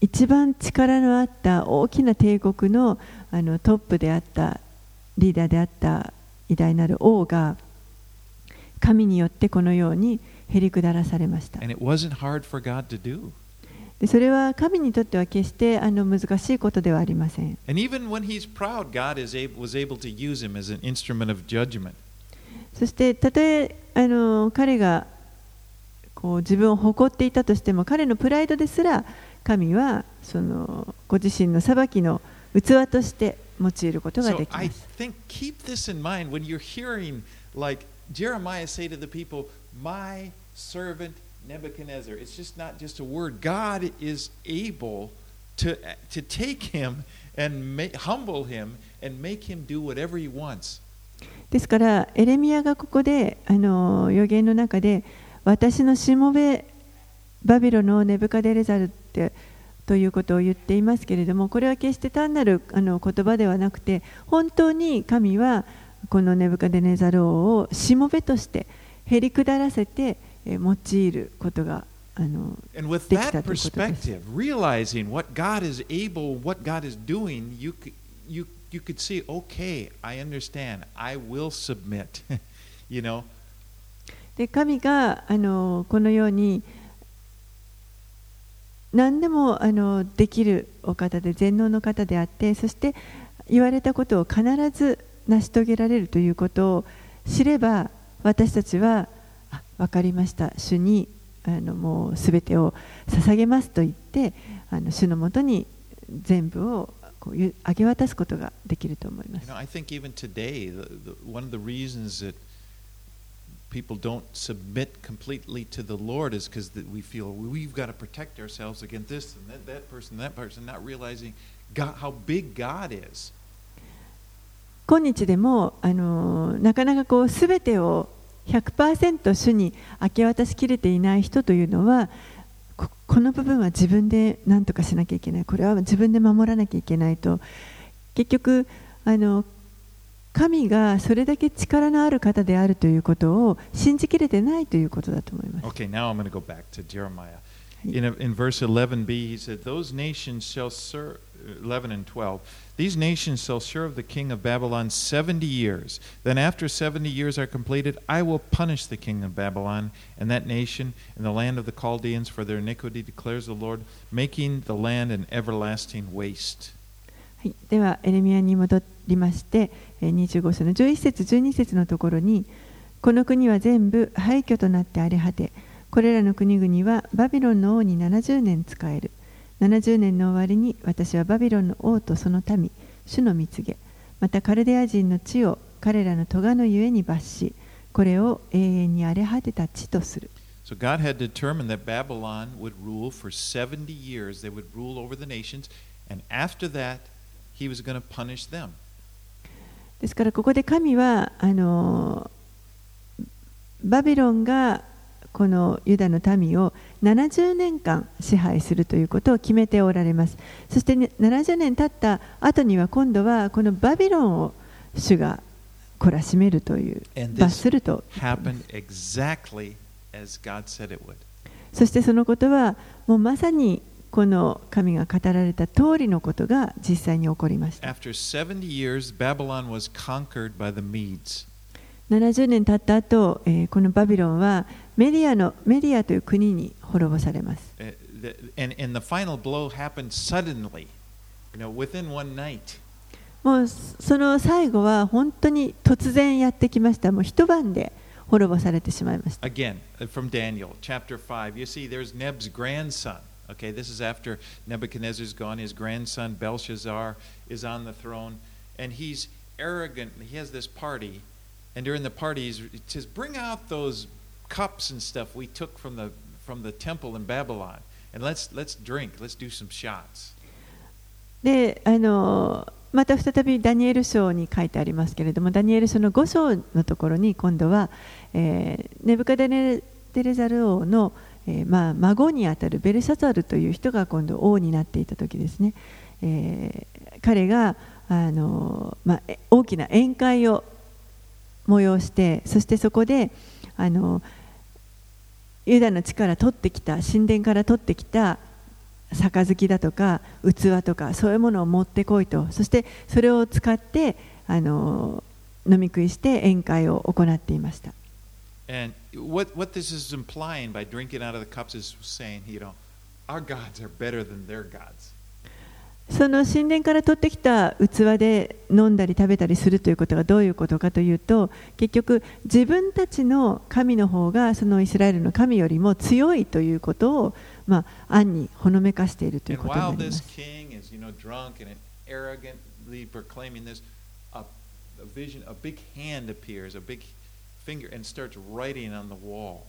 一番力のあった大きな帝国のあのトップであったリーダーであった偉大なる王が神によってこのようにへりくだらされました.でそれは神にとっては決してあの難しいことではありません.そしてたとえあの彼がこう自分を誇っていたとしても彼のプライドですら神はそのご自身の裁きの器として用いることが So できま I す。think keep this in mind when you're hearing, like Jeremiah say to the people, My servant Nebuchadnezzar. It's just not just a word. God is able to, to take him and ma- humble him and make him do whatever he wants. ですからエレミアがここであの予言の中で私のしもべバビロのネブカデレザルっということを言っていますけれどもこれは決して単なるあの言葉ではなくて本当に神はこのネブカデネザルをしもべとしてへりくだらせて用いることがあのできたというこす。で、神があのこのように。何でもあのできるお方で全能の方であってそして言われたことを必ず成し遂げられるということを知れば私たちは分かりました。主にあのもう全てを捧げますと言ってあの主のもとに全部をこう明け渡すことができると思いま you す know, people don't submit completely to the Lord is because we feel we've got to protect ourselves against this and that, that person, that person, not realizing God, how big God is. 今日でもあのなかなかこう全てを100%主に明け渡しきれていない人というのはここの部分は自分で何とかしなきゃいけないこれは自分で守らなきゃいけないと結局あの神がそれだけ力のある方であるということを信じきれてないということだと思います。 Okay, now I'm going to go back to Jeremiah. In, a, in verse 11b, he said, Those nations shall serve, 11 and 12, these nations shall serve the king of Babylon 70 years. Then, after 70 years are completed, I will punish the king of Babylon and that nation in the land of the Chaldeans for their iniquity, declares the Lord, making the land an everlasting waste. はい、ではエレミアに戻りまして25章の11節12節のところにこの国は全部廃墟となって荒れ果てこれらの国々はバビロンの王に70年仕える70年の終わりに私はバビロンの王とその民主の蜜げまたカルデア人の地を彼らの咎のゆえに罰しこれを永遠に荒れ果てた地とする So God had determined that Babylon would rule for 70 years. They would rule over the nations. And after that, he was going to punish them. ですからここで神はあのバビロンがこのユダの民を70年間支配するということを決めておられますそして、ね、70年経った後には今度はこのバビロンを主が懲らしめるという罰すると.そしてそのことはもうまさにこの神が語られた通りのことが実際に起こりました。70, 年経った後、このバビロンはメディアのメディアという国に滅ぼされます。もうその最後は本当に突然やってきました。もう一晩で滅ぼされてしまいました。Okay, this is after Nebuchadnezzar's gone. His grandson Belshazzar is on the throne, and he's arrogant. He has this party, and during the party, he's, he says, Bring out those cups and stuff we took from the, from the temple in Babylon, and let's, let's drink, let's do some shots. で、あのまた再びダニエル書に書いてありますけれども、ダニエル書の5章のところに今度は、えーネブカデネテレザル王の、 えまあ、孫にあたるベルシャザルという人が今度王になっていた時ですね、えー彼があの、まあ、大きな宴会を催してそしてそこであのユダの地から取ってきた神殿から取ってきた杯だとか器とかそういうものを持ってこいと。そしてそれを使ってあの飲み食いして宴会を行っていました。その神殿から取ってきた器で飲んだり食べたりするということがどういうことかというと結局自分たちの神の方がそのイスラエルの神よりも強いということをまあ暗にほのめかしているということにす。Finger, and starts writing on the wall.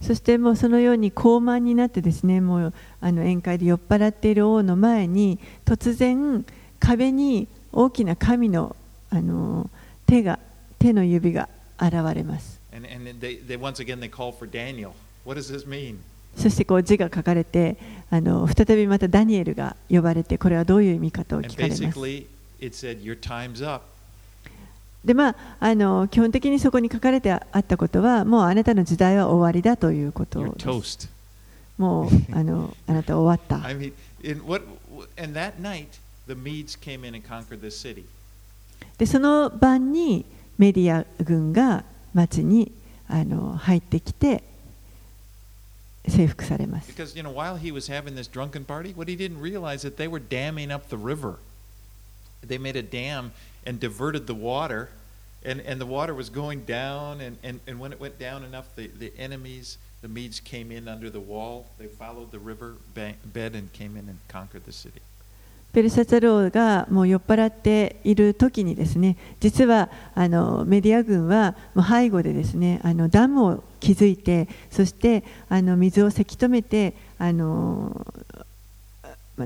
そしてもうそのように高慢になってですねもうあの宴会で酔っ払っている王の前に突然壁に大きな神のあの手が手の指が現れます And, and they, they once again they call for Daniel. What does this mean? そしてこう字が書かれてあの再びまたダニエルが呼ばれてこれはどういう意味かと聞かれます basically, it said, Your time's up. でまあ、あの基本的にそこに書かれてあったことはもうあなたの時代は終わりだということで。もうあ,の [laughs] あなた終わった。でその晩にメディア軍が街にあの入ってきて征服されます。And diverted the water, and, and the water was going down, and, and, and when it went down enough, the, the enemies, the Medes came in under the wall. They followed the river bank, bed and came in and conquered the city. ペルシャツァル王がもう酔っ払っている時にですね実はあのメディア軍はもう背後でですねあのダムを築いてそしてあの水をせき止めてあの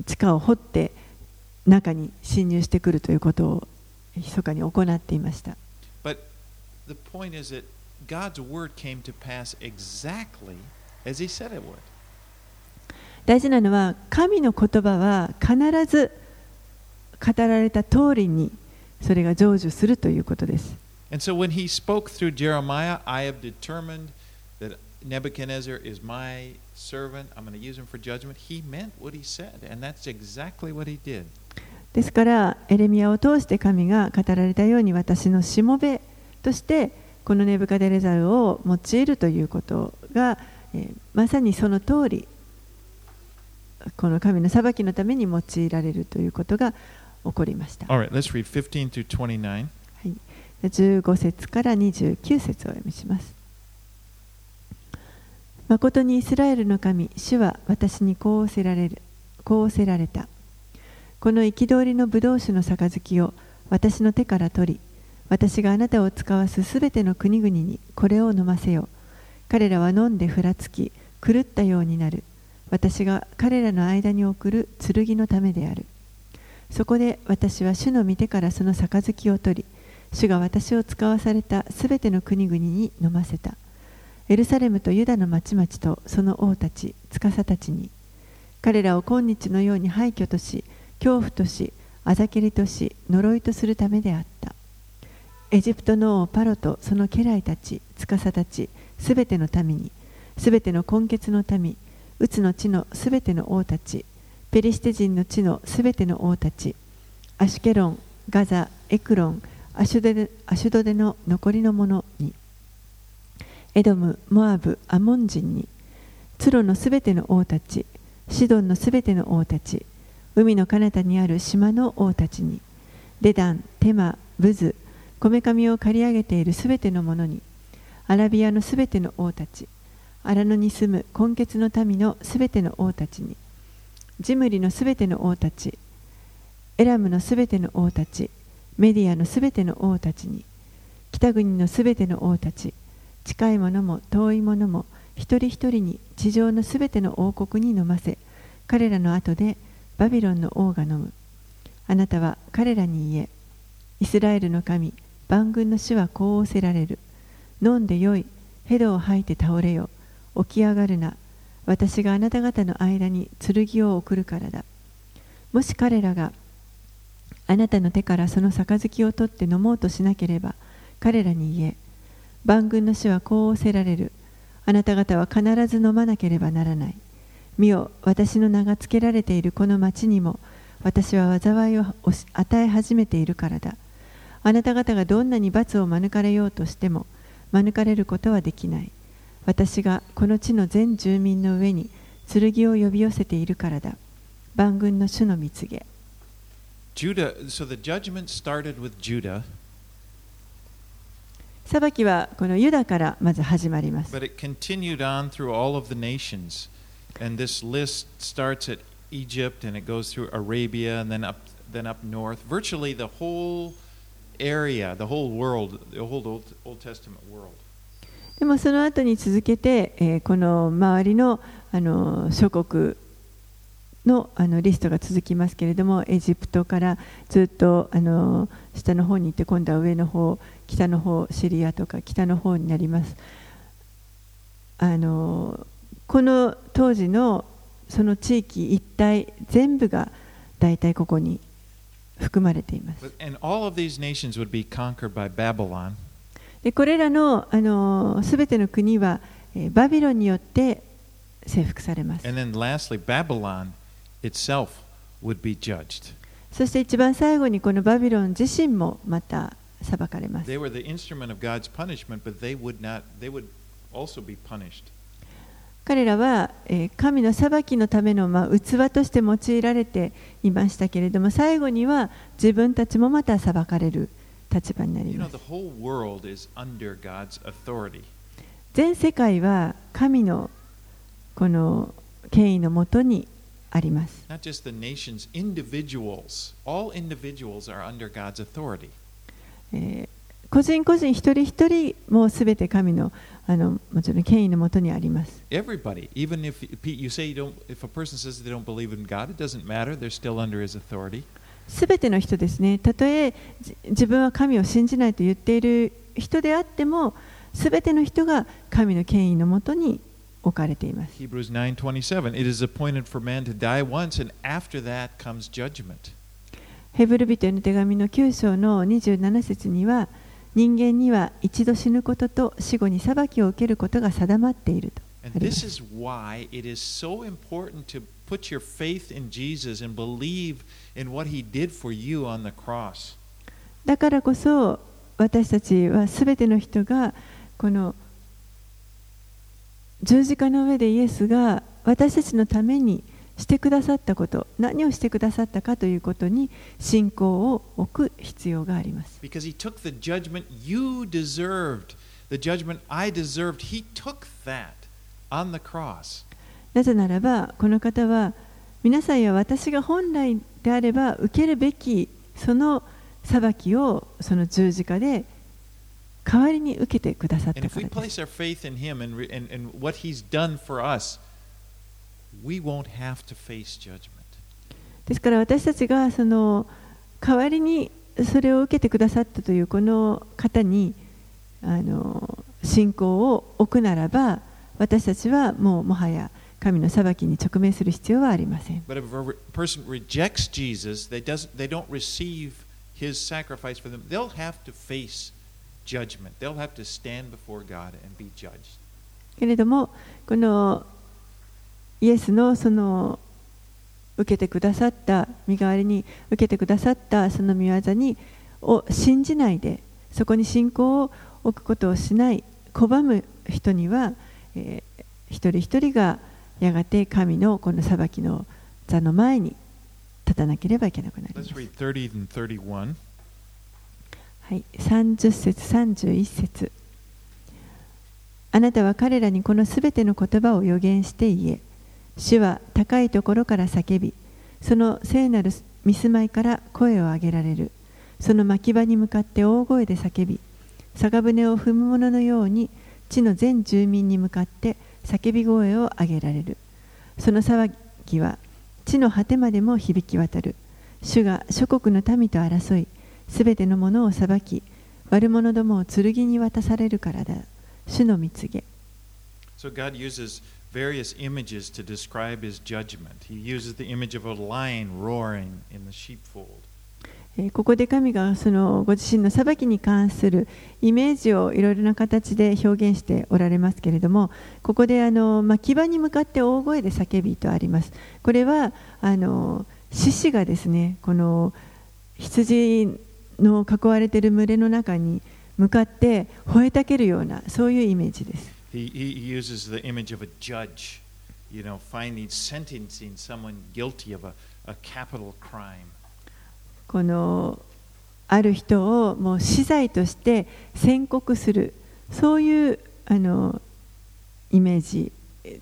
地下を掘って中に侵入してくるということを密かに行っていました。But the point is that God's word came to pass exactly as he said it would. 大事なのは神の言葉は必ず語られた通りにそれが成就するということです。And so when he spoke through Jeremiah, I have determined that Nebuchadnezzar is my servant. I'm going to use him for judgment. He meant what he said, and that's exactly what he did. ですからエレミアを通して神が語られたように私のしもべとしてこのネブカデレザルを用いるということが、えーまさにその通りこの神の裁きのために用いられるということが起こりました。All right, let's read 15 through 29. はい、15節から29節をお読みします。誠にイスラエルの神、主は私にこう仰せられる、こう仰せられた。この憤りの葡萄酒の杯を私の手から取り、私があなたを使わすすべての国々にこれを飲ませよ。彼らは飲んでふらつき、狂ったようになる。私が彼らの間に送る剣のためである。そこで私は主の御手からその杯を取り、主が私を使わされたすべての国々に飲ませた。エルサレムとユダの町々とその王たち、司たちに、彼らを今日のように廃墟とし、恐怖とし、あざけりとし、呪いとするためであった。エジプトの王パロとその家来たち、司たち、すべての民に、すべての根血の民、うつの地のすべての王たち、ペリシテ人の地のすべての王たち、アシュケロン、ガザ、エクロン、アシュドデアシュドデの残りの者に、エドム、モアブ、アモン人に、ツロのすべての王たち、シドンのすべての王たち、海の彼方にある島の王たちに、デダン、テマ、ブズ、こめかみを刈り上げているすべての者に、アラビアのすべての王たち、荒野に住む根血の民のすべての王たちに、ジムリのすべての王たち、エラムのすべての王たち、メディアのすべての王たちに、北国のすべての王たち、近い者も遠い者も一人一人に地上のすべての王国に飲ませ、彼らの後でバビロンの王が飲む。あなたは彼らに言え、イスラエルの神、万軍の主はこう仰せられる。飲んでよい、ヘドを吐いて倒れよ、起き上がるな。私があなた方の間に剣を送るからだ。もし彼らがあなたの手からその杯を取って飲もうとしなければ、彼らに言え、万軍の主はこう仰せられる。あなた方は必ず飲まなければならない。見よ、私の名が付けられているこの町にも、私は災いを与え始めているからだ。あなた方がどんなに罰を免れようとしても、免れることはできない。私がこの地の全住民の上に剣を呼び寄せているからだ。万軍の主の蜜げ。Judah, so the judgment started with Judah, 裁きはこのユダからまず始まります。but it continued on through all of the nations. And this list starts at Egypt and it goes through Arabia and then up then up north. Virtually the whole area, the whole world, the whole Old, Old Testament world. でもその後に続けて、えーこの周りのあの諸国のあのリストが続きますけれども、エジプトからずっとあの下の方に行って、今度は上の方、北の方、シリアとか北の方になります。あのこの当時のその地域一帯全部が大体ここに含まれています。でこれらのあの全ての国は、えーバビロンによって征服されます。そして一番最後にこのバビロン自身もまた裁かれます They。were the instrument of God's punishment, but they would not they would also be punished. 彼らは神の裁きのための器として用いられていましたけれども最後には自分たちもまた裁かれる立場になります。全世界は神のこの権威のもとにあります。個人個人一人一人もうすべて神の権威あのもちろん権威のもとにあります。Everybody, even if you say you don't, if a person says they don't believe in God, it doesn't matter. They're still under His authority. すべての人ですね、たとえじ自分は神を信じないと言っている人であっても、すべての人が神の権威のもとに置かれています。Hebrews 9:27. It is appointed for man to die once, and after that comes judgment. ヘブル人への手紙の9章の27節には人間には一度死ぬことと死後に裁きを受けることが定まっていると And this is why it is so important to put your faith in Jesus and believe in what he did for you on the cross. だからこそ私たちはすべての人がこの十字架の上でイエスが私たちのためにしてくださったこと何をしてくださったかということに信仰を置く必要があります。なぜならば、この方は皆さんや私が本来であれば受けるべきその裁きをその十字架で代わりに受けてくださったす。We won't have to face judgment. ですから私たちがその代わりにそれを受けてくださったというこの方にあの信仰を置くならば私たちはもうもはや神の裁きに直面する必要はありません。But if a person rejects Jesus, they, they don't receive his sacrifice for them, they'll have to face judgment. They'll have to stand before God and be judged. けれどもこのイエスのその受けてくださった身代わりに受けてくださったその御業にを信じないでそこに信仰を置くことをしない拒む人には、えー一人一人がやがて神のこの裁きの座の前に立たなければいけなくなります。read 30 and 31. はい、30節31節あなたは彼らにこのすべての言葉を予言して言え主は高いところから叫びその聖なる見住まいから声を上げられる。その牧場に向かって大声で叫び酒舟を踏む者のように地の全住民に向かって叫び声を上げられる。その騒ぎは地の果てまでも響き渡る。主が諸国の民と争いすべてのものを裁き悪者どもを剣に渡されるからだ。主の蜜げ。So God uses various images to describe his judgment. He uses the image of a lion roaring in the sheepfold. ここで神がそのご自身の裁きに関するイメージをいろいろな形で表現しておられますけれどもここであの、まあ、牙に向かって大声で叫びとありますこれはあの獅子がですねこの羊の囲われている群れの中に向かって吠えたけるようなそういうイメージです He, he uses the image of a judge, you know, finding, sentencing someone guilty of a, a capital crime. このある人をもう死罪として宣告するそういうあのイメージ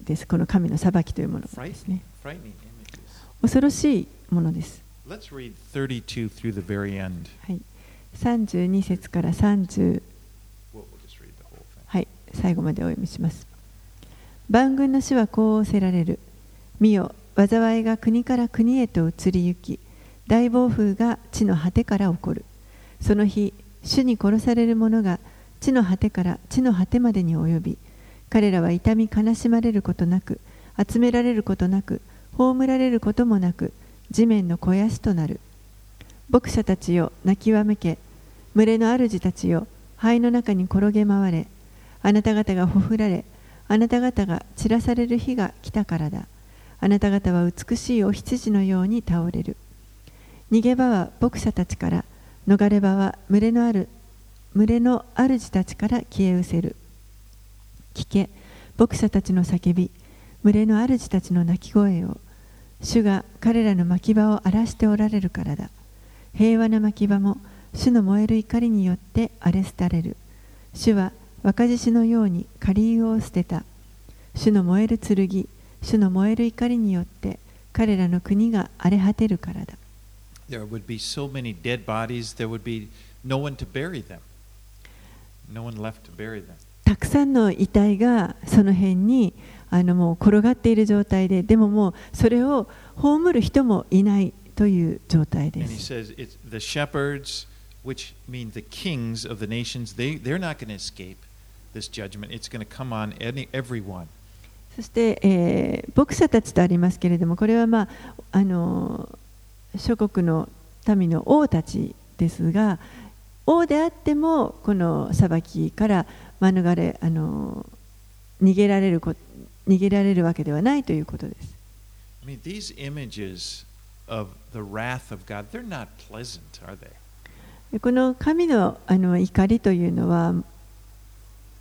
ですこの神の裁きというものがですね.恐ろしいものです、Let's read 32 through the very end. はい、32節から30 We'll, we'll just read the whole thing. はい、最後までお読みします。万軍の死はこう仰せられる。見よ、災いが国から国へと移り行き、大暴風が地の果てから起こる。その日、主に殺される者が地の果てから地の果てまでに及び、彼らは痛み悲しまれることなく、集められることなく、葬られることもなく、地面の肥やしとなる。牧者たちよ、泣きわめけ、群れの主たちよ、灰の中に転げ回れ、あなた方がほふられ、あなた方が散らされる日が来たからだ。あなた方は美しいお羊のように倒れる。逃げ場は牧者たちから、逃れ場は群れのある群れの主たちから消え失せる。聞け、牧者たちの叫び、群れの主たちの鳴き声を、主が彼らの牧場を荒らしておられるからだ。平和な牧場も主の燃える怒りによって荒れ廃れる。主は若獅子のように仮湯を捨てた。主の燃える剣、主の燃える怒りによって彼らの国が荒れ果てるからだ。There would be so many dead bodies, there would be no one to bury them. No one left たくさんの遺体がその辺にあのもう転がっている状態で、でももうそれを葬る人もいないという状態です。This judgment. It's going to come on any, everyone. そして、えー牧者たちとありますけれども、これは、まあ、あの諸国の民の王たちですが王であってもこの裁きから免れあの逃げられるこ逃げられるわけではないということです。I mean, these images of the wrath of God, they're not pleasant, are they? でこの神のあの怒りというのは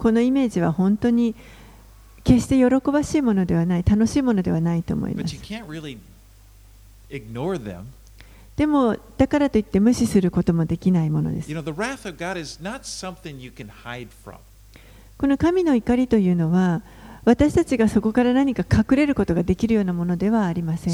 このイメージは本当に決して喜ばしいものではない楽しいものではないと思います.でもだからといって無視することもできないものです.この神の怒りというのは私たちがそこから何か隠れることができるようなものではありません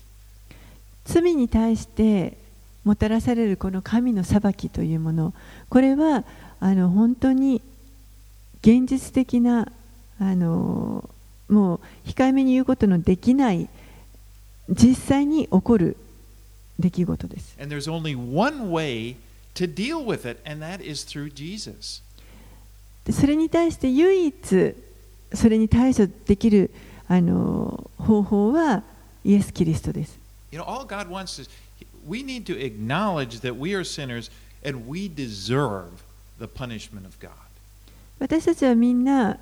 罪に対してもたらされるこの神の裁きというもの。これはあの本当に現実的なあのもう控えめに言うことのできない実際に起こる出来事です。And there's only one way to deal with it, and that is through Jesus. でそれに対して唯一それに対処できるあの方法はイエス・キリストです You know, all God wants is we need to acknowledge that we are sinners and we deserve the punishment of God. 私たちはみんな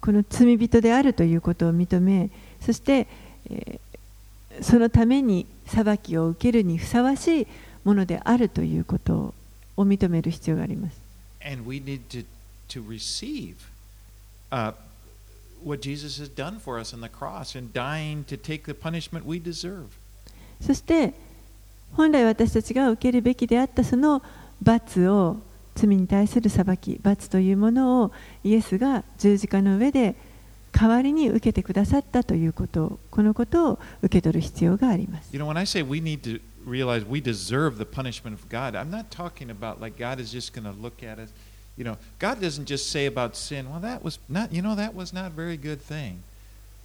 この罪人であるということを認めそして、えーそのために裁きを受けるにふさわしいものであるということを認める必要があります And we need to, to receive uh, what Jesus has done for us on the cross and dying to take the punishment we deserve. そして本来私たちが受けるべきであったその罰を罪に対する裁き罰というものをイエスが十字架の上で代わりに受けてくださったということこのことを受け取る必要があります You know, when I say we need to realize we deserve the punishment of God, I'm not talking about like God is just going to look at us. You know, God doesn't just say about sin, well, that was not, you know, that was not a very good thing.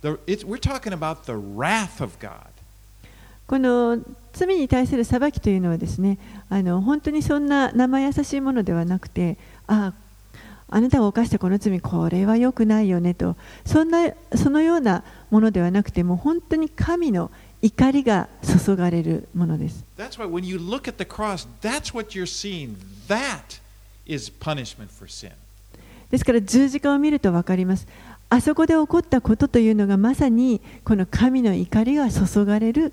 The, it's, we're talking about the wrath of God. この罪に対する裁きというのはですねあの本当にそんな生優しいものではなくてあああなたが犯したこの罪これは良くないよねとそんなそのようなものではなくてもう本当に神の怒りが注がれるものです That's why when you look at the cross, that's what you're seeing. That is punishment for sin. ですから十字架を見ると分かりますあそこで起こったことというのがまさにこの神の怒りが注がれる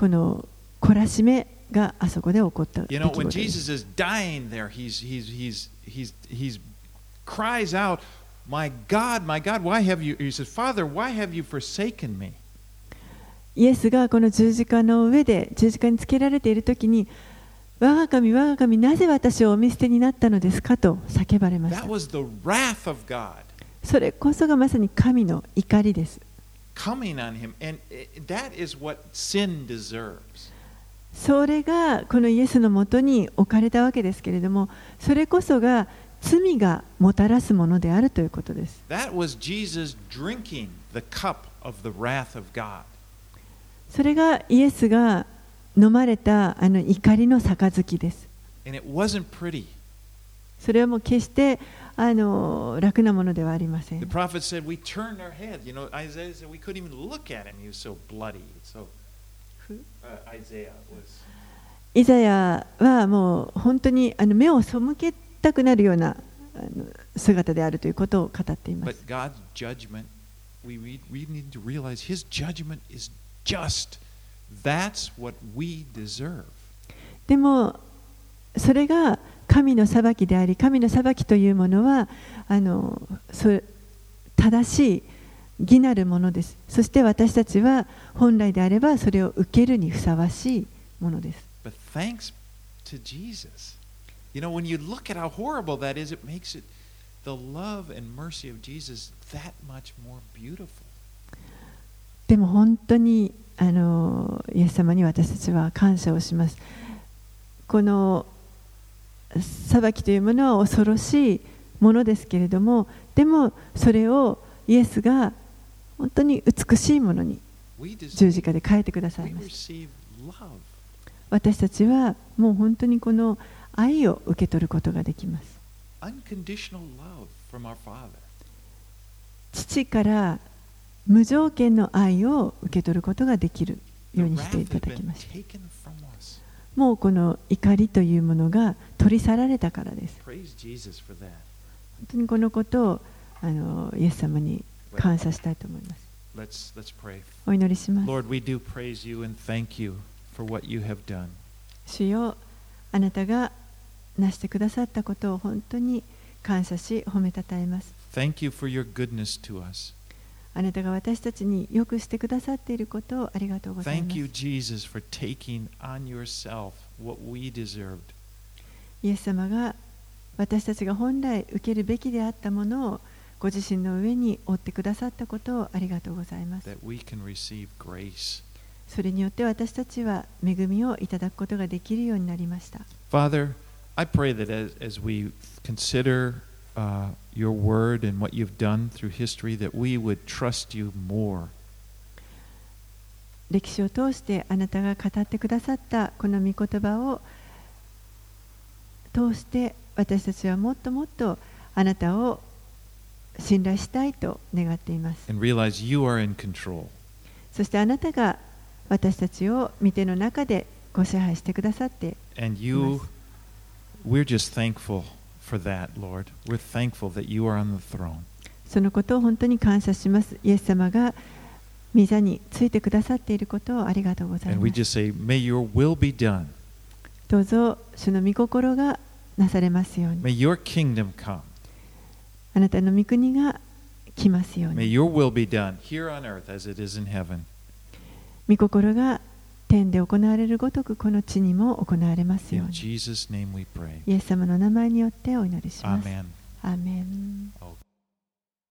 この懲らしめがあそこで起こった。イエスがこの十字架の上で十字架につけられている時に、我が神、我が神、なぜ私をお見捨てになったのですか？と叫ばれました。それこそがまさに神の怒りです。それがこのイエスのもとに置かれたわけですけれどもそれこそが罪がもたらすものであるということです。それがイエスが飲まれたあの怒りの杯です。それはもう決してあの楽なものではありません。イザヤはもう本当にあの目を背けたくなるような姿であるということを語っています。でもそれが神の裁きであり神の裁きというものはあのそ正しい義なるものですそして私たちは本来であればそれを受けるにふさわしいものです But thanks to Jesus. You know, when you look at how horrible that is, it makes it the love and mercy of Jesus that much more beautiful. でも本当にあのイエス様に私たちは感謝をします。この裁きというものは恐ろしいものですけれども、でもそれをイエスが本当に美しいものに十字架で変えてくださいました。私たちはもう本当にこの愛を受け取ることができます。父から無条件の愛を受け取ることができるようにしていただきました。もうこの怒りというものが取り去られたからです。本当にこのことをあのイエス様に感謝したいと思います。お祈りします。主よあなたが成してくださったことを本当に感謝し、褒めたたえます。Thank you for your goodness to us. あなたが私たちによくしてくださっていることをありがとうございま Thank す you,。Jesus, for taking on yourself what we deserved. イエス様が私たちが本来受けるべきであったものをご自身の上に負ってくださったことをありがとうございます。that we can receive grace. それによって私たちは恵みをいただくことができるようになりました。Father, I pray that as, as we consider uh, your word and what you've done through history, that we would trust you more. 歴史を通してあなたが語ってくださったこの御言葉を通して私たちはもっともっとあなたを信頼したいと願っています。and realize you are in control. そしてあなたが私たちを見ての中でご支配してくださって And you, we're just thankful そのことを本当に感謝します。イエス様が御座についてくださっていることをありがとうございます。どうぞ、主の御心がなされますように。あなたの御国が来ますように。御心が天で行われるごとくこの地にも行われますように。イエス様の名前によってお祈りします。Amen. アーメン